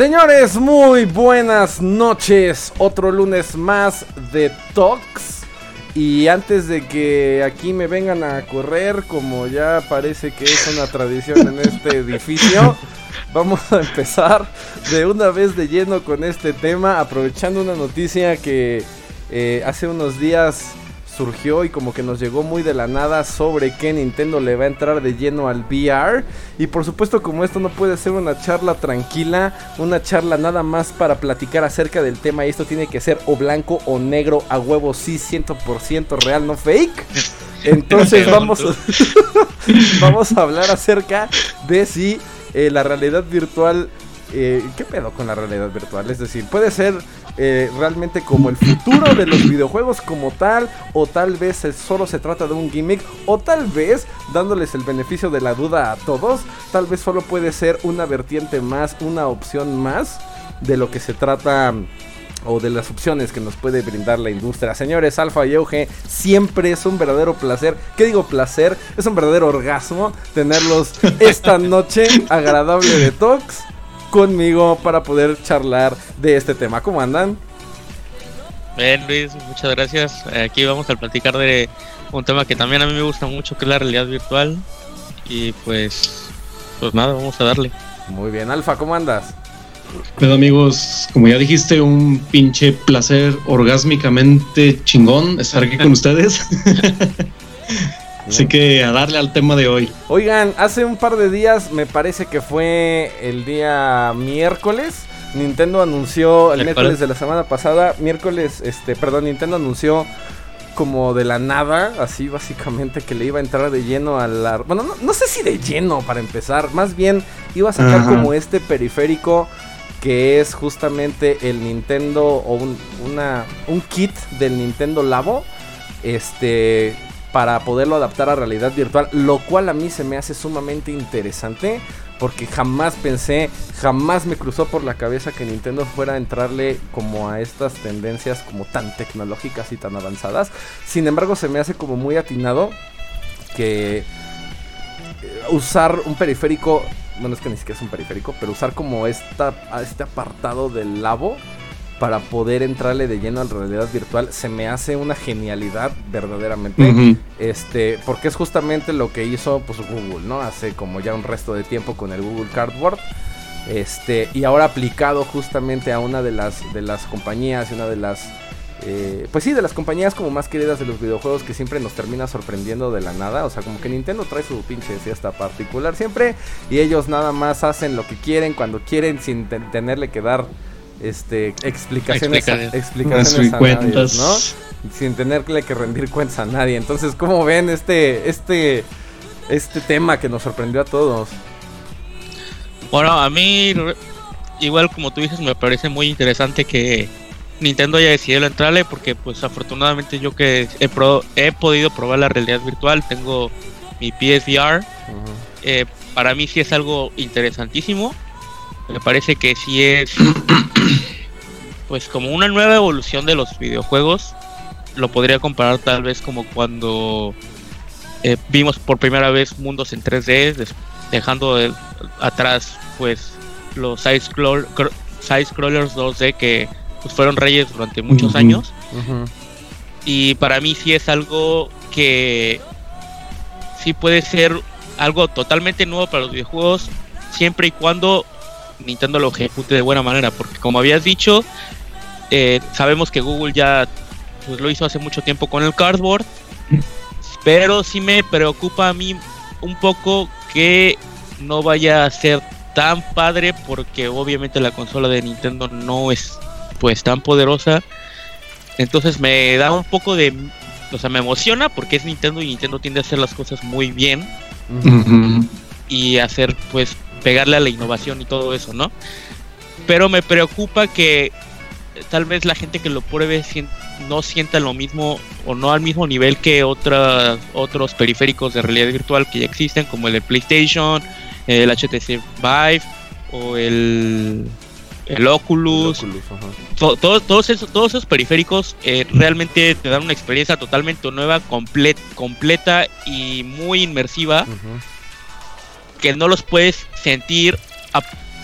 Señores, muy buenas noches. Otro lunes más de Talks. Y antes de que aquí me vengan a correr, como ya parece que es una tradición en este edificio, vamos a empezar de una vez de lleno con este tema, aprovechando una noticia que eh, hace unos días surgió y como que nos llegó muy de la nada sobre que Nintendo le va a entrar de lleno al VR. Y por supuesto como esto no puede ser una charla tranquila, una charla nada más para platicar acerca del tema y esto tiene que ser o blanco o negro a huevo, sí, 100% real, no fake. Entonces vamos, vamos a hablar acerca de si eh, la realidad virtual... Eh, ¿Qué pedo con la realidad virtual? Es decir, puede ser eh, realmente como el futuro de los videojuegos como tal, o tal vez solo se trata de un gimmick, o tal vez, dándoles el beneficio de la duda a todos, tal vez solo puede ser una vertiente más, una opción más de lo que se trata o de las opciones que nos puede brindar la industria. Señores, Alfa y Euge, siempre es un verdadero placer. ¿Qué digo placer? Es un verdadero orgasmo tenerlos esta noche agradable de Talks conmigo para poder charlar de este tema. ¿Cómo andan? Bien, Luis, muchas gracias. Aquí vamos a platicar de un tema que también a mí me gusta mucho, que es la realidad virtual. Y pues, pues nada, vamos a darle. Muy bien, Alfa, ¿cómo andas? Pero amigos, como ya dijiste, un pinche placer orgásmicamente chingón estar aquí con ustedes. Así que a darle al tema de hoy. Oigan, hace un par de días, me parece que fue el día miércoles. Nintendo anunció el miércoles de la semana pasada, miércoles, este, perdón, Nintendo anunció como de la nada, así básicamente que le iba a entrar de lleno a la... Bueno, no, sé si de lleno para empezar, más bien iba a sacar como este periférico que es justamente el Nintendo o un, una, un kit del Nintendo Labo, este, para poderlo adaptar a realidad virtual, lo cual a mí se me hace sumamente interesante porque jamás pensé, jamás me cruzó por la cabeza que Nintendo fuera a entrarle como a estas tendencias como tan tecnológicas y tan avanzadas. Sin embargo, se me hace como muy atinado que eh, usar un periférico, bueno, es que ni siquiera es un periférico, pero usar como esta, este apartado del labo para poder entrarle de lleno a la realidad virtual se me hace una genialidad verdaderamente este porque es justamente lo que hizo pues Google no hace como ya un resto de tiempo con el Google Cardboard este y ahora aplicado justamente a una de las de las compañías y una de las eh, pues sí, de las compañías como más queridas de los videojuegos que siempre nos termina sorprendiendo de la nada. O sea, como que Nintendo trae su pinche fiesta particular siempre. Y ellos nada más hacen lo que quieren cuando quieren sin tenerle que dar este explicaciones, explicaciones a cuentas. ¿no? Sin tenerle que rendir cuentas a nadie. Entonces, ¿cómo ven este este este tema que nos sorprendió a todos? Bueno, a mí igual como tú dices me parece muy interesante que Nintendo haya decidido entrarle porque pues afortunadamente yo que he, he podido probar la realidad virtual, tengo mi PSVR. Eh, para mí sí es algo interesantísimo me parece que sí es pues como una nueva evolución de los videojuegos. Lo podría comparar tal vez como cuando eh, vimos por primera vez mundos en 3D, dejando atrás pues los side, scrollers 2D que pues, fueron reyes durante muchos años. Y para mí sí es algo que sí puede ser algo totalmente nuevo para los videojuegos siempre y cuando Nintendo lo ejecute de buena manera, porque como habías dicho, eh, sabemos que Google ya pues, lo hizo hace mucho tiempo con el cardboard, pero sí me preocupa a mí un poco que no vaya a ser tan padre, porque obviamente la consola de Nintendo no es pues tan poderosa. Entonces me da un poco de, o sea, me emociona porque es Nintendo y Nintendo tiende a hacer las cosas muy bien y hacer pues pegarle a la innovación y todo eso, ¿no? Pero me preocupa que tal vez la gente que lo pruebe no sienta lo mismo o no al mismo nivel que otras, otros periféricos de realidad virtual que ya existen, como el de PlayStation, el HTC Vive o el, el Oculus. todos, esos, todos esos periféricos eh, realmente te dan una experiencia totalmente nueva, completa y muy inmersiva que no los puedes sentir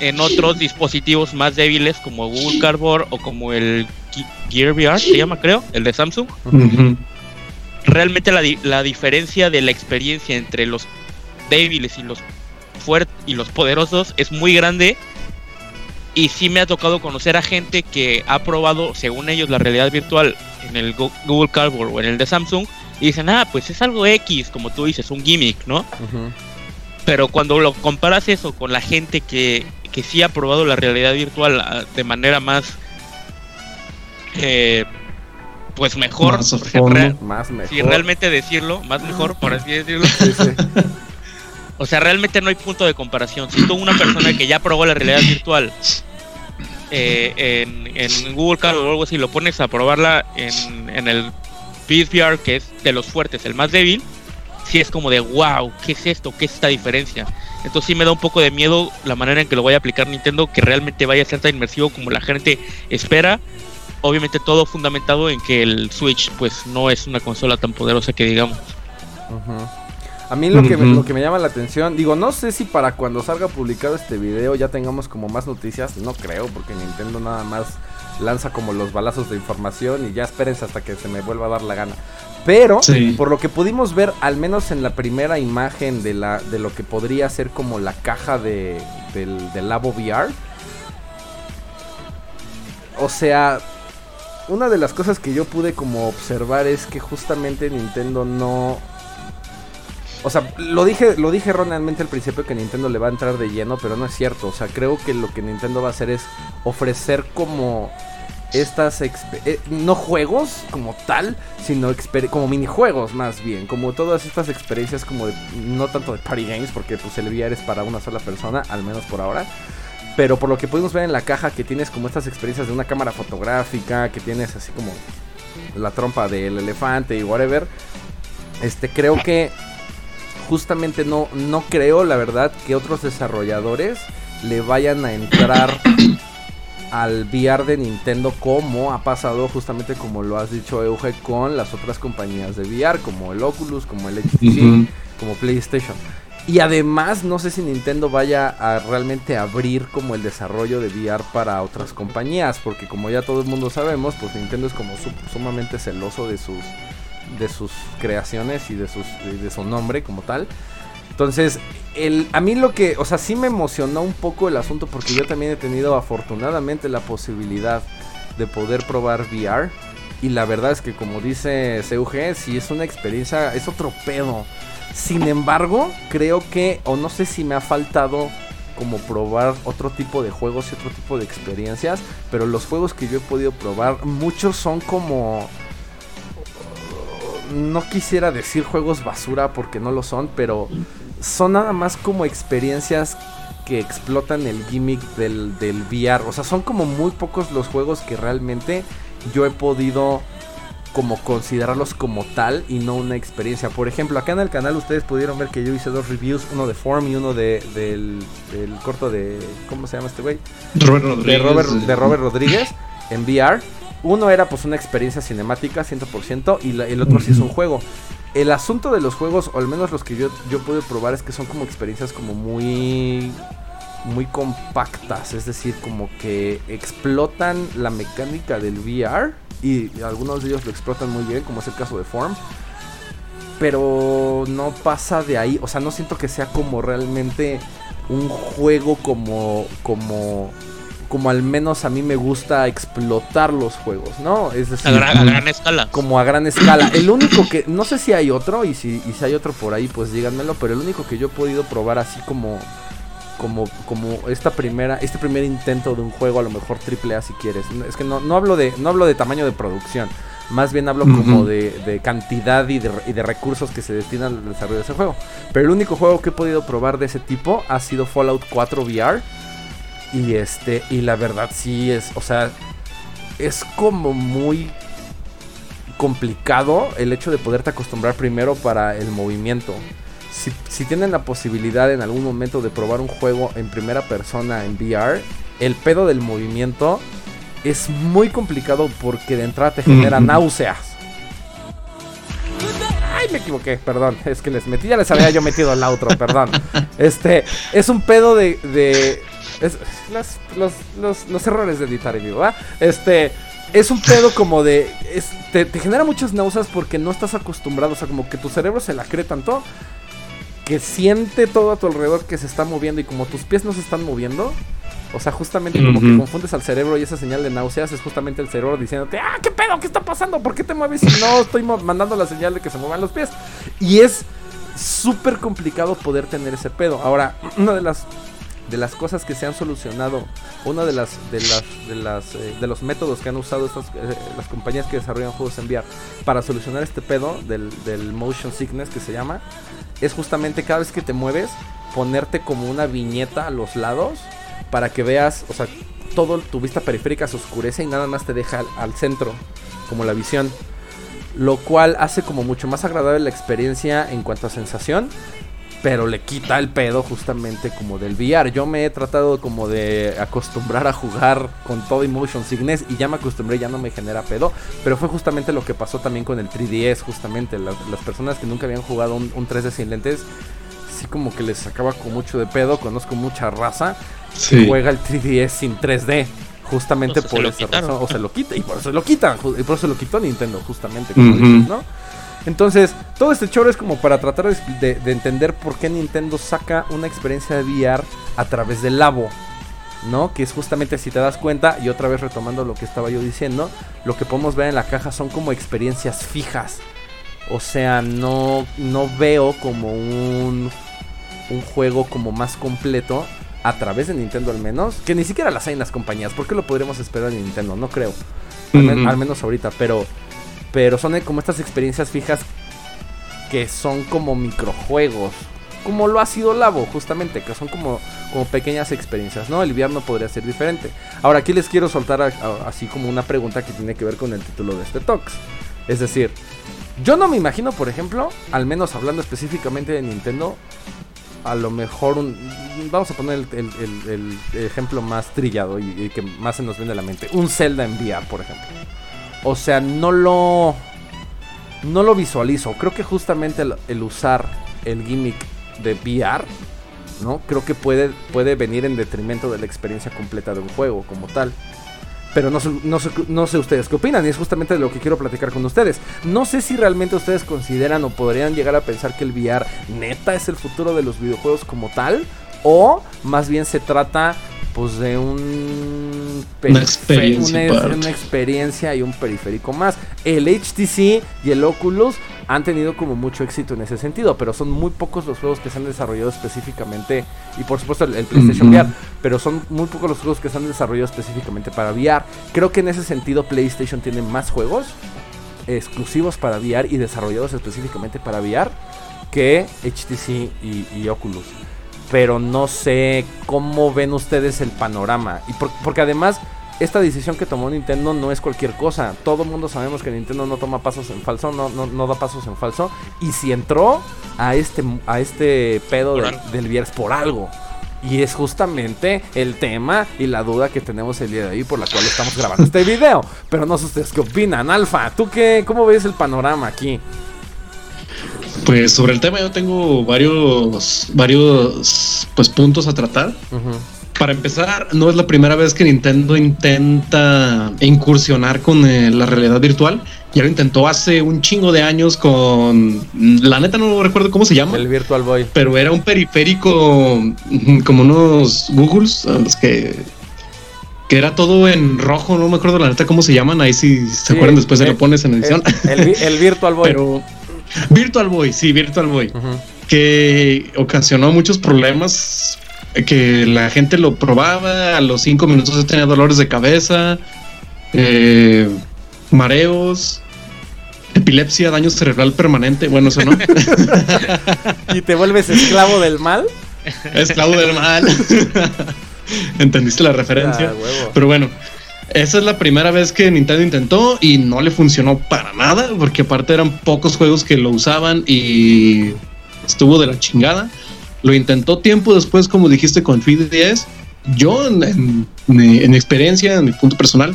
en otros dispositivos más débiles como Google Cardboard o como el Gear VR, se llama creo, el de Samsung. Realmente la, la diferencia de la experiencia entre los débiles y los fuertes y los poderosos es muy grande. Y sí me ha tocado conocer a gente que ha probado, según ellos, la realidad virtual en el Google Cardboard o en el de Samsung. Y dicen, ah, pues es algo X, como tú dices, un gimmick, ¿no? Pero cuando lo comparas eso con la gente que, que sí ha probado la realidad virtual ah, de manera más eh, pues mejor, más, mejor. si realmente decirlo, más mejor, por así decirlo. O sea, realmente no hay punto de comparación. Si tú una persona que ya probó la realidad virtual eh, en, Google Card o algo así, lo pones a probarla en, en el PSVR, que es de los fuertes, el más débil, si es como de wow, ¿qué es esto? ¿Qué es esta diferencia? Entonces sí me da un poco de miedo la manera en que lo vaya a aplicar Nintendo, que realmente vaya a ser tan inmersivo como la gente espera obviamente todo fundamentado en que el Switch pues no es una consola tan poderosa que digamos. A mí lo que, me, lo que me llama la atención, digo, no sé si para cuando salga publicado este video ya tengamos como más noticias, no creo, porque Nintendo nada más lanza como los balazos de información y ya espérense hasta que se me vuelva a dar la gana. Pero, por lo que pudimos ver, al menos en la primera imagen de, la, de lo que podría ser como la caja de, del, del Labo VR, o sea, una de las cosas que yo pude como observar es que justamente Nintendo no o sea, lo dije, lo dije erróneamente al principio que Nintendo le va a entrar de lleno, pero no es cierto. O sea, creo que lo que Nintendo va a hacer es ofrecer como estas eh, no juegos como tal, sino como minijuegos más bien, como todas estas experiencias como de, no tanto de party games, porque pues el VR es para una sola persona, al menos por ahora, pero por lo que pudimos ver en la caja, que tienes como estas experiencias de una cámara fotográfica, que tienes así como la trompa del elefante y whatever. Este, creo que justamente no, no creo, la verdad, que otros desarrolladores le vayan a entrar al VR de Nintendo como ha pasado justamente como lo has dicho Euge con las otras compañías de VR como el Oculus, como el HTC, como PlayStation. Y además, no sé si Nintendo vaya a realmente abrir como el desarrollo de VR para otras compañías, porque como ya todo el mundo sabemos, pues Nintendo es como sumamente celoso de sus de sus creaciones y de sus de su nombre como tal. Entonces, el, a mí lo que, o sea, sí me emocionó un poco el asunto porque yo también he tenido afortunadamente la posibilidad de poder probar VR. Y la verdad es que como dice CUG, si es una experiencia, es otro pedo. Sin embargo, creo que, o no sé si me ha faltado como probar otro tipo de juegos y otro tipo de experiencias, pero los juegos que yo he podido probar, muchos son como... No quisiera decir juegos basura porque no lo son, pero son nada más como experiencias que explotan el gimmick del, del VR. O sea, son como muy pocos los juegos que realmente yo he podido como considerarlos como tal y no una experiencia. Por ejemplo, acá en el canal ustedes pudieron ver que yo hice dos reviews, uno de Form y uno de, del, corto de... ¿Cómo se llama este güey? Robert Rodríguez. De Robert, Rodríguez en VR. Uno era pues una experiencia cinemática 100% y el otro sí es un juego. El asunto de los juegos, o al menos los que yo, yo pude probar, es que son como experiencias como muy muy compactas, es decir, como que explotan la mecánica del VR y algunos de ellos lo explotan muy bien, como es el caso de Form. Pero no pasa de ahí, o sea, no siento que sea como realmente un juego como como como al menos a mí me gusta explotar los juegos, ¿no? Es decir, a gran, escala. Como a gran escala. El único que, no sé si hay otro, y si, y si hay otro por ahí, pues díganmelo, pero el único que yo he podido probar así como como, como esta primera, este primer intento de un juego, a lo mejor triple A si quieres. Es que no, no, hablo de, no hablo de tamaño de producción, más bien hablo como de, cantidad y de, recursos que se destinan al desarrollo de ese juego. Pero el único juego que he podido probar de ese tipo ha sido Fallout 4 VR. Y este, y la verdad sí es, o sea, es como muy complicado el hecho de poderte acostumbrar primero para el movimiento si, tienen la posibilidad en algún momento de probar un juego en primera persona en VR, el pedo del movimiento es muy complicado porque de entrada te genera náuseas. Ay, me equivoqué, perdón. Es que les metí, ya les había yo metido el outro, perdón. Este, es un pedo de, Es, los, los, los, errores de editar en vivo, ¿va? Este, es un pedo como de. te, te, genera muchas náuseas porque no estás acostumbrado. O sea, como que tu cerebro se la cree tanto que siente todo a tu alrededor que se está moviendo y como tus pies no se están moviendo. O sea, justamente como que confundes al cerebro y esa señal de náuseas es justamente el cerebro diciéndote, ah, ¿qué pedo? ¿Qué está pasando? ¿Por qué te mueves si no estoy mandando la señal de que se muevan los pies? Y es súper complicado poder tener ese pedo. Ahora, una de las de las cosas que se han solucionado, una de las de las de las eh, de los métodos que han usado estas eh, las compañías que desarrollan juegos en VR para solucionar este pedo del, del motion sickness que se llama, es justamente cada vez que te mueves ponerte como una viñeta a los lados para que veas, o sea, todo tu vista periférica se oscurece y nada más te deja al, centro, como la visión. Lo cual hace como mucho más agradable la experiencia en cuanto a sensación, pero le quita el pedo justamente como del VR. Yo me he tratado como de acostumbrar a jugar con todo Emotion Sickness y ya me acostumbré, ya no me genera pedo. Pero fue justamente lo que pasó también con el 3DS, justamente. Las, personas que nunca habían jugado un, un 3D sin lentes, sí como que les sacaba con mucho de pedo. Conozco mucha raza juega el 3DS sin 3D. Justamente por esa razón. O se lo quita. Y por eso lo quita. Y por eso lo quitó Nintendo, justamente. ¿no? Entonces, todo este choro es como para tratar de, entender por qué Nintendo saca una experiencia de VR a través del Labo. ¿no? Que es justamente si te das cuenta, y otra vez retomando lo que estaba yo diciendo, lo que podemos ver en la caja son como experiencias fijas. O sea, no, no veo como un, un juego como más completo a través de Nintendo al menos, que ni siquiera las hay en las compañías. ¿Por qué lo podríamos esperar en Nintendo? No creo. Al, menos ahorita, pero, pero son como estas experiencias fijas que son como microjuegos. Como lo ha sido Labo, justamente, que son como, como pequeñas experiencias, ¿no? El invierno podría ser diferente. Ahora, aquí les quiero soltar así como una pregunta que tiene que ver con el título de este Talks. Es decir, yo no me imagino, por ejemplo, al menos hablando específicamente de Nintendo, a lo mejor un... Vamos a poner el, ejemplo más trillado y, que más se nos viene a la mente. Un Zelda en VR, por ejemplo. O sea, no lo... No lo visualizo. Creo que justamente el, usar el gimmick de VR, ¿no? Creo que puede, puede venir en detrimento de la experiencia completa de un juego como tal. Pero no sé, no, sé, ustedes qué opinan y es justamente de lo que quiero platicar con ustedes. No sé si realmente ustedes consideran o podrían llegar a pensar que el VR neta es el futuro de los videojuegos como tal o más bien se trata pues de un una experiencia, una, experiencia y un periférico más. El HTC y el Oculus han tenido como mucho éxito en ese sentido, pero son muy pocos los juegos que se han desarrollado específicamente y por supuesto el, PlayStation VR, pero son muy pocos los juegos que se han desarrollado específicamente para VR. Creo que en ese sentido PlayStation tiene más juegos exclusivos para VR y desarrollados específicamente para VR que HTC y Oculus pero no sé cómo ven ustedes el panorama. Y porque además, esta decisión que tomó Nintendo no es cualquier cosa. Todo el mundo sabemos que Nintendo no toma pasos en falso, no, no, da pasos en falso. Y si entró a este, a este pedo del viernes por algo. Y es justamente el tema y la duda que tenemos el día de hoy por la cual estamos grabando este video. Pero no sé ustedes qué opinan. Alfa, ¿tú qué? ¿Cómo ves el panorama aquí? Pues sobre el tema yo tengo varios, varios pues, puntos a tratar. Para empezar, no es la primera vez que Nintendo intenta incursionar con eh, la realidad virtual. Ya lo intentó hace un chingo de años con. La neta no recuerdo cómo se llama. El Virtual Boy. Pero era un periférico como unos Googles, los que. Que era todo en rojo, no me acuerdo la neta cómo se llaman. Ahí si se acuerdan después se lo pones en edición. El, el Virtual Boy. Pero Virtual Boy, sí, Virtual Boy. Que ocasionó muchos problemas. Que la gente lo probaba, a los cinco minutos tenía dolores de cabeza, eh, mareos, epilepsia, daño cerebral permanente. Bueno, eso no. ¿Y te vuelves esclavo del mal? Esclavo del mal. Entendiste la referencia. Ah, Pero bueno, esa es la primera vez que Nintendo intentó y no le funcionó para nada, porque aparte eran pocos juegos que lo usaban y estuvo de la chingada. Lo intentó tiempo después, como dijiste, con 3DS. Yo, en, experiencia, en mi punto personal,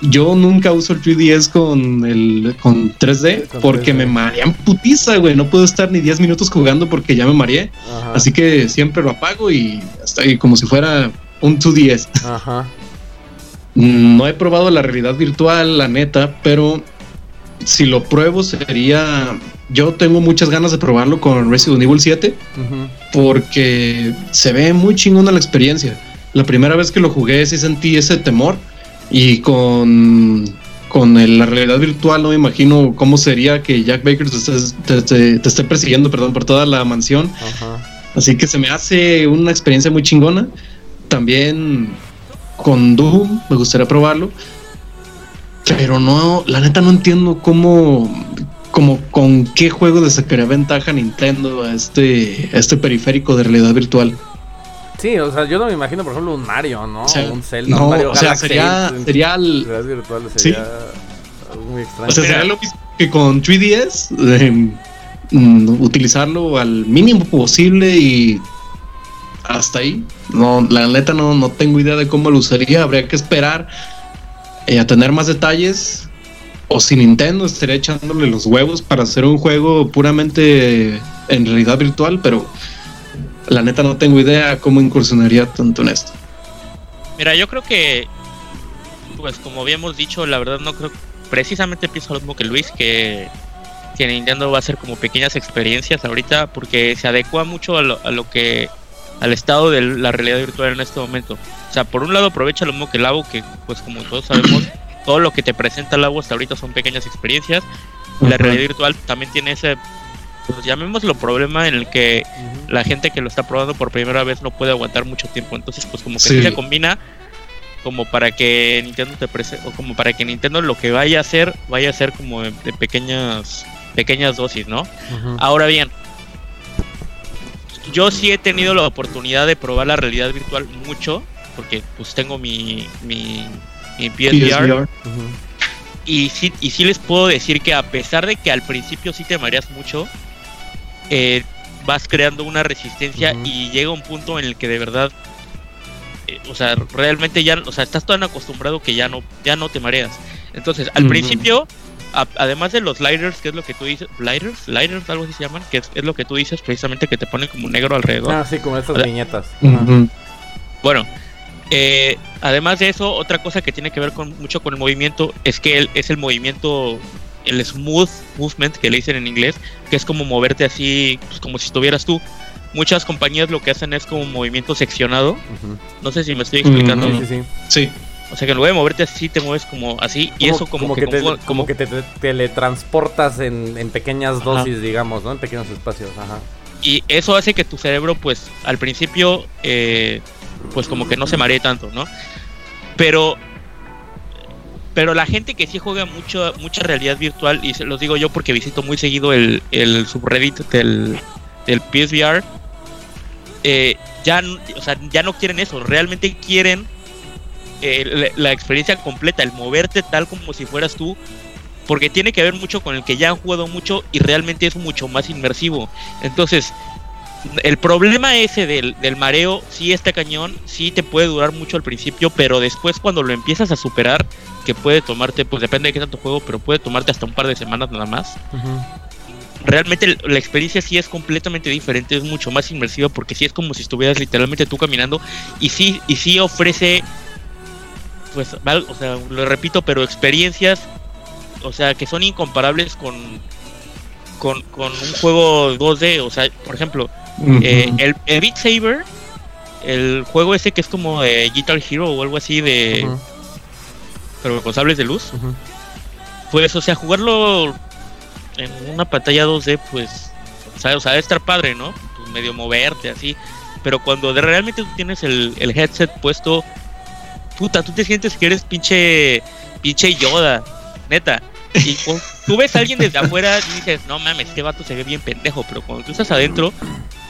yo nunca uso el 3DS con el con 3D porque me marean putiza, güey. No puedo estar ni 10 minutos jugando porque ya me mareé. Así que siempre lo apago y hasta ahí como si fuera un 2DS. Ajá. No he probado la realidad virtual, la neta, pero si lo pruebo sería... Yo tengo muchas ganas de probarlo con Resident Evil 7 porque se ve muy chingona la experiencia. La primera vez que lo jugué sí sentí ese temor y con, con la realidad virtual no me imagino cómo sería que Jack Baker te, esté, persiguiendo perdón, por toda la mansión. Así que se me hace una experiencia muy chingona. También con Doom me gustaría probarlo. Pero no, la neta no entiendo cómo, como con qué juego le sacaría ventaja Nintendo a este, a este periférico de realidad virtual. Sí, o sea, yo no me imagino, por ejemplo, un Mario, ¿no? un Zelda, un Mario o sea, sería, sería el... virtual sería muy extraño. O sea, sería lo mismo que con 3DS, eh, mm, utilizarlo al mínimo posible y hasta ahí. No, la neta no, no tengo idea de cómo lo usaría. Habría que esperar eh, a tener más detalles. O si Nintendo estaría echándole los huevos para hacer un juego puramente en realidad virtual, pero la neta no tengo idea cómo incursionaría tanto en esto. Mira, yo creo que, pues como habíamos dicho, la verdad no creo, precisamente pienso lo mismo que Luis, que, que Nintendo va a hacer como pequeñas experiencias ahorita, porque se adecua mucho a lo, que, al estado de la realidad virtual en este momento. O sea, por un lado aprovecha lo mismo que agua, que pues como todos sabemos, todo lo que te presenta el agua hasta ahorita son pequeñas experiencias. La realidad virtual también tiene ese pues llamémoslo problema en el que la gente que lo está probando por primera vez no puede aguantar mucho tiempo. Entonces, pues como que se combina como para que Nintendo te presente, o como para que Nintendo lo que vaya a hacer, vaya a ser como de, pequeñas pequeñas dosis, ¿no? Ahora bien, yo sí he tenido la oportunidad de probar la realidad virtual mucho, porque pues tengo mi, mi, mi PSVR. Y sí, y sí les puedo decir que a pesar de que al principio sí te mareas mucho, eh, vas creando una resistencia y llega un punto en el que de verdad, eh, o sea, realmente ya, o sea, estás tan acostumbrado que ya no, ya no te mareas. Entonces, al principio, además de los lighters, que es lo que tú dices, lighters, lighters, algo así se llaman, que es, lo que tú dices precisamente que te ponen como negro alrededor. Ah, sí, como estas viñetas. Bueno, eh, además de eso, otra cosa que tiene que ver con mucho con el movimiento es que es el movimiento el smooth movement que le dicen en inglés, que es como moverte así, pues como si estuvieras tú. Muchas compañías lo que hacen es como un movimiento seccionado. No sé si me estoy explicando. sí, sí, O sea que en lugar de moverte así, te mueves como así. y eso como, que, te, como que te, teletransportas en, en pequeñas dosis, digamos, ¿no? En pequeños espacios. Ajá. Y eso hace que tu cerebro, pues, al principio, eh, pues como que no se maree tanto, ¿no? Pero pero la gente que sí juega mucho, mucha realidad virtual, y se los digo yo porque visito muy seguido el, subreddit del, del PSVR, eh, ya, o sea, ya no quieren eso, realmente quieren eh, la, experiencia completa, el moverte tal como si fueras tú, porque tiene que ver mucho con el que ya han jugado mucho y realmente es mucho más inmersivo. Entonces, el problema ese del, del, mareo, sí está cañón, sí te puede durar mucho al principio, pero después cuando lo empiezas a superar, que puede tomarte, pues depende de qué tanto juego, pero puede tomarte hasta un par de semanas nada más. Realmente la experiencia sí es completamente diferente, es mucho más inmersiva porque sí es como si estuvieras literalmente tú caminando y sí, y sí ofrece, pues, o sea, lo repito, pero experiencias, o sea, que son incomparables con, con, con un juego 2D, o sea, por ejemplo, eh, el, Beat Saber, el juego ese que es como de Guitar Hero o algo así de pero con sables de luz. Pues, o sea, jugarlo en una pantalla 2D, pues, o sea, o sea, debe estar padre, ¿no? Pues medio moverte así. Pero cuando de realmente tú tienes el, headset puesto, puta, tú te sientes que eres pinche, pinche Yoda, neta. Y tú ves a alguien desde afuera y dices, no mames, este vato se ve bien pendejo. Pero cuando tú estás adentro,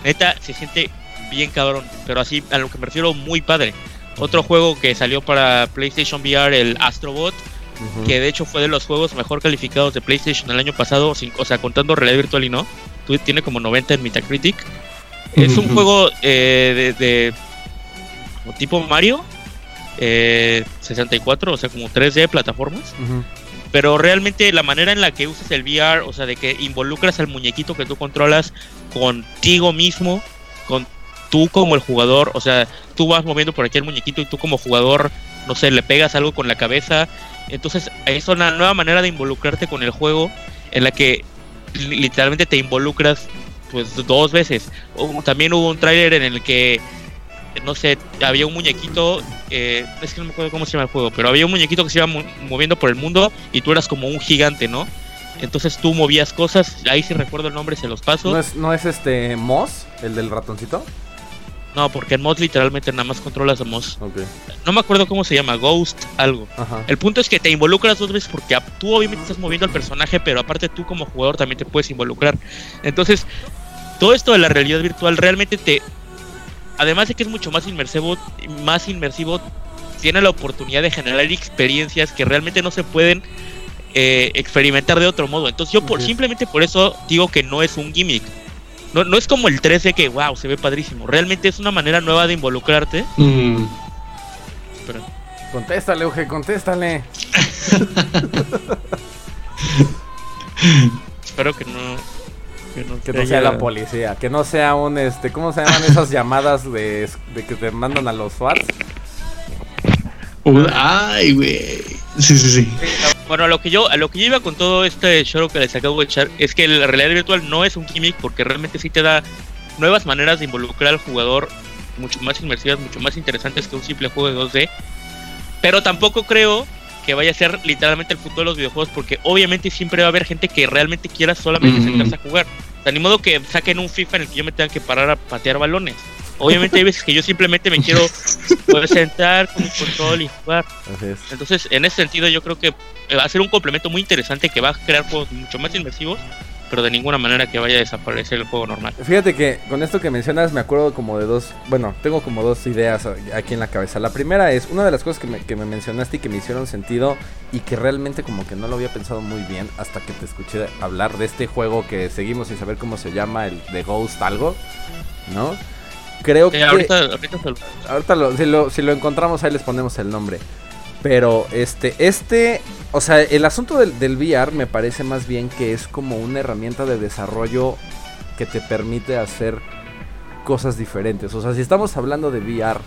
neta, se siente bien cabrón. Pero así, a lo que me refiero, muy padre. Otro juego que salió para PlayStation VR, el Astrobot, que de hecho fue de los juegos mejor calificados de PlayStation el año pasado, o sea, contando realidad virtual y no. Tiene como 90 en Metacritic. Es un juego eh, de, tipo Mario, 64, eh, o sea, como 3D plataformas. Pero realmente la manera en la que usas el VR, o sea, de que involucras al muñequito que tú controlas contigo mismo, con tú como el jugador, o sea, tú vas moviendo por aquí el muñequito y tú como jugador, no sé, le pegas algo con la cabeza. Entonces, es una nueva manera de involucrarte con el juego en la que literalmente te involucras pues dos veces. También hubo un tráiler en el que no sé, había un muñequito, eh, es que no me acuerdo cómo se llama el juego, pero había un muñequito que se iba moviendo por el mundo y tú eras como un gigante, ¿no? Entonces tú movías cosas, ahí si recuerdo el nombre se los paso. ¿No es, no es este Moss, el del ratoncito? No, porque en Moss literalmente nada más controlas a Moss. No me acuerdo cómo se llama, Ghost, algo. El punto es que te involucras dos veces porque tú obviamente estás moviendo al personaje, pero aparte tú como jugador también te puedes involucrar. Entonces, todo esto de la realidad virtual realmente te... Además de que es mucho más inmersivo, más inmersivo, tiene la oportunidad de generar experiencias que realmente no se pueden eh, experimentar de otro modo. Entonces yo por, simplemente por eso digo que no es un gimmick. No, no es como el 13 que, wow, se ve padrísimo. Realmente es una manera nueva de involucrarte. Mm. Contéstale, Uge, contéstale. Espero que no. Que no, sea la policía, que no sea un este, ¿cómo se llaman esas llamadas de, de que te mandan a los SWAT? Ay, güey. Sí, sí, sí. Bueno, a lo que yo, a lo que yo iba con todo este show que les acabo de echar, es que la realidad virtual no es un gimmick porque realmente sí te da nuevas maneras de involucrar al jugador mucho más inmersivas, mucho más interesantes que un simple juego de 2D. Pero tampoco creo que vaya a ser literalmente el futuro de los videojuegos porque obviamente siempre va a haber gente que realmente quiera solamente sentarse a jugar. O sea, ni modo que saquen un FIFA en el que yo me tenga que parar a patear balones. Obviamente hay veces que yo simplemente me quiero poder sentar con mi control y jugar. Entonces, en ese sentido, yo creo que va a ser un complemento muy interesante que va a crear juegos mucho más inmersivos, pero de ninguna manera que vaya a desaparecer el juego normal. Fíjate que con esto que mencionas me acuerdo como de dos, bueno, tengo como dos ideas aquí en la cabeza. La primera es una de las cosas que me, que me mencionaste y que me hicieron sentido y que realmente como que no lo había pensado muy bien hasta que te escuché hablar de este juego que seguimos sin saber cómo se llama, el de Ghost algo, ¿no? Creo que. Ahorita, ahorita, lo, si, lo, si lo encontramos, ahí les ponemos el nombre. Pero este, este, o sea, el asunto del, del, VR me parece más bien que es como una herramienta de desarrollo que te permite hacer cosas diferentes. O sea, si estamos hablando de VR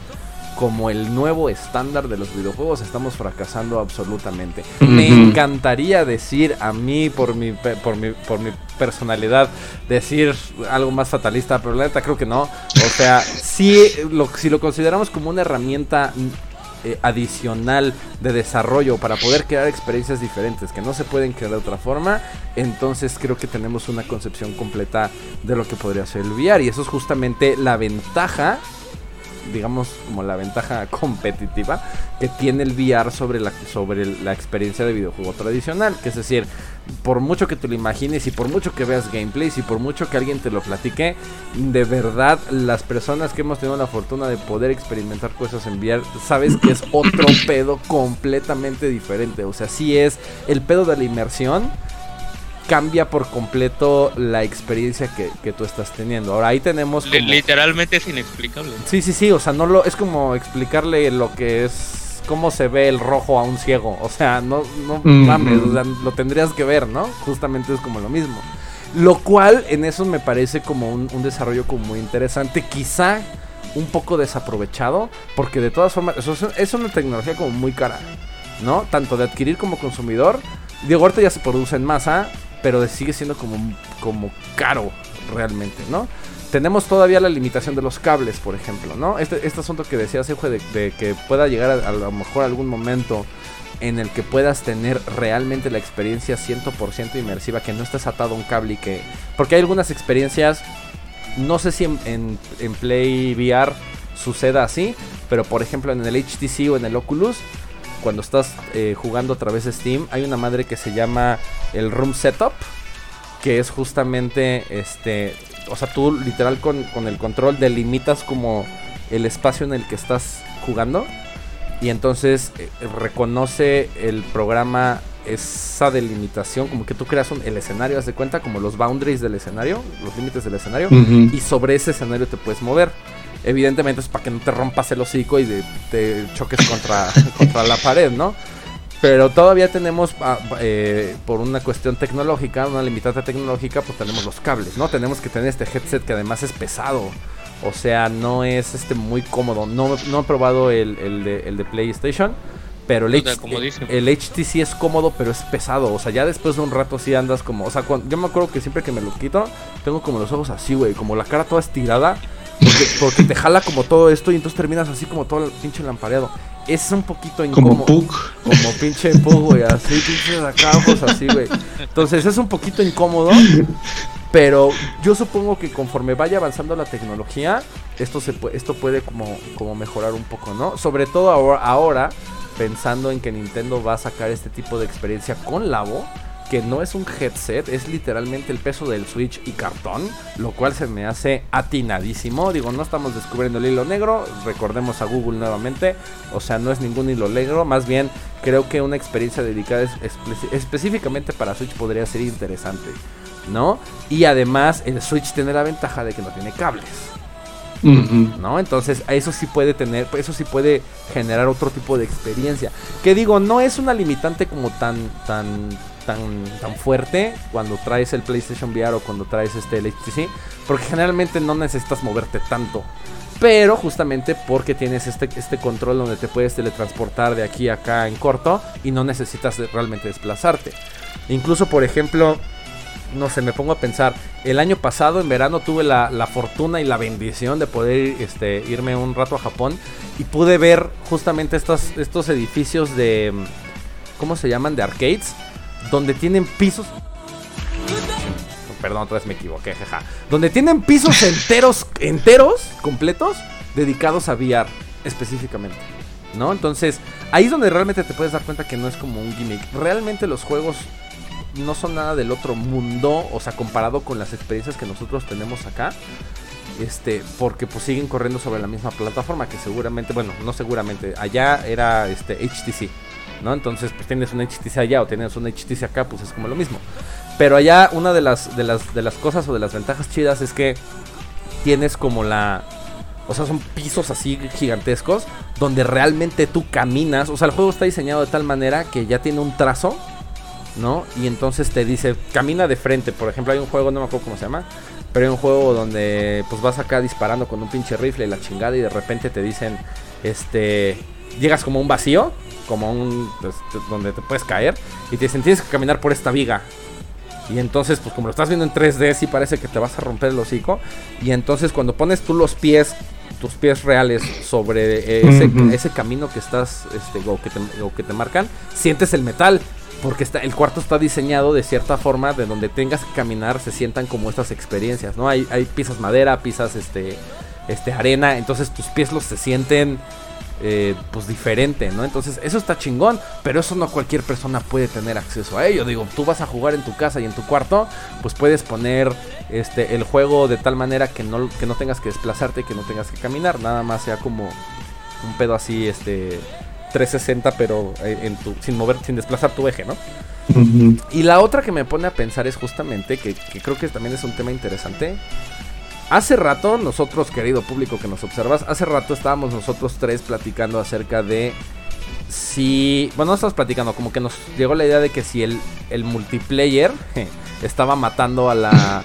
como el nuevo estándar de los videojuegos, estamos fracasando absolutamente. Me encantaría decir a mí, por mi, por mi, por mi personalidad, decir algo más fatalista, pero la neta creo que no. O sea, si lo, si lo consideramos como una herramienta eh, adicional de desarrollo para poder crear experiencias diferentes que no se pueden crear de otra forma, entonces creo que tenemos una concepción completa de lo que podría ser el VR y eso es justamente la ventaja digamos, como la ventaja competitiva que tiene el VR sobre la, sobre la experiencia de videojuego tradicional. Que es decir, por mucho que te lo imagines y por mucho que veas gameplays y por mucho que alguien te lo platique, de verdad las personas que hemos tenido la fortuna de poder experimentar cosas en VR, sabes que es otro pedo completamente diferente. O sea, sí es el pedo de la inmersión cambia por completo la experiencia que, tú estás teniendo. Ahora ahí tenemos literalmente es inexplicable. Sí, sí, sí, o sea, no lo es como explicarle lo que es cómo se ve el rojo a un ciego, o sea, no no mames, lo tendrías que ver, ¿no? Justamente es como lo mismo. Lo cual en eso me parece como un, desarrollo como muy interesante, quizá un poco desaprovechado, porque de todas formas eso es, es una tecnología como muy cara, ¿no? Tanto de adquirir como consumidor. Digo, ahorita ya se produce en masa, pero sigue siendo como, como caro realmente, ¿no? Tenemos todavía la limitación de los cables, por ejemplo, ¿no? Este, este asunto que decías, de, de que pueda llegar a, a, lo mejor algún momento en el que puedas tener realmente la experiencia 100% inmersiva, que no estés atado a un cable y que... Porque hay algunas experiencias, no sé si en, en Play VR suceda así, pero por ejemplo en el HTC o en el Oculus, cuando estás eh, jugando a través de Steam, hay una madre que se llama el Room Setup, que es justamente este, o sea, tú literal con, el control delimitas como el espacio en el que estás jugando y entonces eh, reconoce el programa esa delimitación, como que tú creas el escenario, haz de cuenta, como los boundaries del escenario, los límites del escenario, y sobre ese escenario te puedes mover. Evidentemente es para que no te rompas el hocico y te choques contra, contra la pared, ¿no? Pero todavía tenemos, ah, eh, por una cuestión tecnológica, una limitada tecnológica, pues tenemos los cables, ¿no? Tenemos que tener este headset que además es pesado. O sea, no es este muy cómodo. No, no he probado el, el, de, el de PlayStation. Pero el, el, HTC es cómodo, pero es pesado. O sea, ya después de un rato sí andas como. O sea, yo me acuerdo que siempre que me lo quito, tengo como los ojos así, güey. Como la cara toda estirada. Porque, te jala como todo esto y entonces terminas así como todo el pinche lampareado. Es un poquito incómodo. Como Pug. Como pinche Pug, güey. Así, pinches acá, ojos así, güey. Entonces es un poquito incómodo. Pero yo supongo que conforme vaya avanzando la tecnología, esto, se puede, esto puede como, como mejorar un poco, ¿no? Sobre todo ahora, ahora pensando en que Nintendo va a sacar este tipo de experiencia con Labo, que no es un headset, es literalmente el peso del Switch y cartón, lo cual se me hace atinadísimo. Digo, no estamos descubriendo el hilo negro, recordemos a Google nuevamente, o sea, no es ningún hilo negro, más bien creo que una experiencia dedicada específicamente para Switch podría ser interesante, ¿no? Y además el Switch tiene la ventaja de que no tiene cables. ¿No? Entonces, eso sí puede tener, eso sí puede generar otro tipo de experiencia. Que digo, no es una limitante como tan, tan, tan, tan fuerte cuando traes el PlayStation VR o cuando traes este el HTC, porque generalmente no necesitas moverte tanto. Pero justamente porque tienes este, este control donde te puedes teletransportar de aquí a acá en corto y no necesitas realmente desplazarte. Incluso, por ejemplo, no sé, me pongo a pensar, el año pasado en verano tuve la, fortuna y la bendición de poder este, irme un rato a Japón y pude ver justamente estos, estos edificios de, ¿cómo se llaman? De arcades, donde tienen pisos... Perdón, otra vez me equivoqué, jaja. Donde tienen pisos enteros, enteros, completos, dedicados a VR específicamente. ¿No? Entonces, ahí es donde realmente te puedes dar cuenta que no es como un gimmick. Realmente los juegos no son nada del otro mundo, o sea, comparado con las experiencias que nosotros tenemos acá. Este, porque pues siguen corriendo sobre la misma plataforma que seguramente, bueno, no seguramente, allá era este HTC, ¿no? Entonces, pues tienes un HTC allá o tienes un HTC acá, pues es como lo mismo. Pero allá una de las de las de las cosas o de las ventajas chidas es que tienes como la o sea, son pisos así gigantescos donde realmente tú caminas, o sea, el juego está diseñado de tal manera que ya tiene un trazo ¿no? Y entonces te dice, camina de frente. Por ejemplo, hay un juego, no me acuerdo cómo se llama, pero hay un juego donde pues vas acá disparando con un pinche rifle y la chingada y de repente te dicen, este, llegas como un vacío, como un, este, donde te puedes caer y te dicen, tienes que caminar por esta viga. Y entonces, pues como lo estás viendo en 3D, sí parece que te vas a romper el hocico. Y entonces cuando pones tú los pies, tus pies reales sobre ese, camino que estás, este, o que, te, o que te marcan, sientes el metal porque está, el cuarto está diseñado de cierta forma de donde tengas que caminar se sientan como estas experiencias, ¿no? Hay, hay pisas madera, pisas este, este, arena, entonces tus pies los se sienten eh, pues diferente, ¿no? Entonces eso está chingón, pero eso no cualquier persona puede tener acceso a ello. Digo, tú vas a jugar en tu casa y en tu cuarto, pues puedes poner este, el juego de tal manera que no, que no tengas que desplazarte, que no tengas que caminar, nada más sea como un pedo así, este 360, pero eh, en tu, sin mover, sin desplazar tu eje, ¿no? Y la otra que me pone a pensar es justamente, que, creo que también es un tema interesante. Hace rato, nosotros, querido público que nos observas, hace rato estábamos nosotros tres platicando acerca de si. Bueno, no estamos platicando, como que nos llegó la idea de que si el, el multiplayer estaba matando a la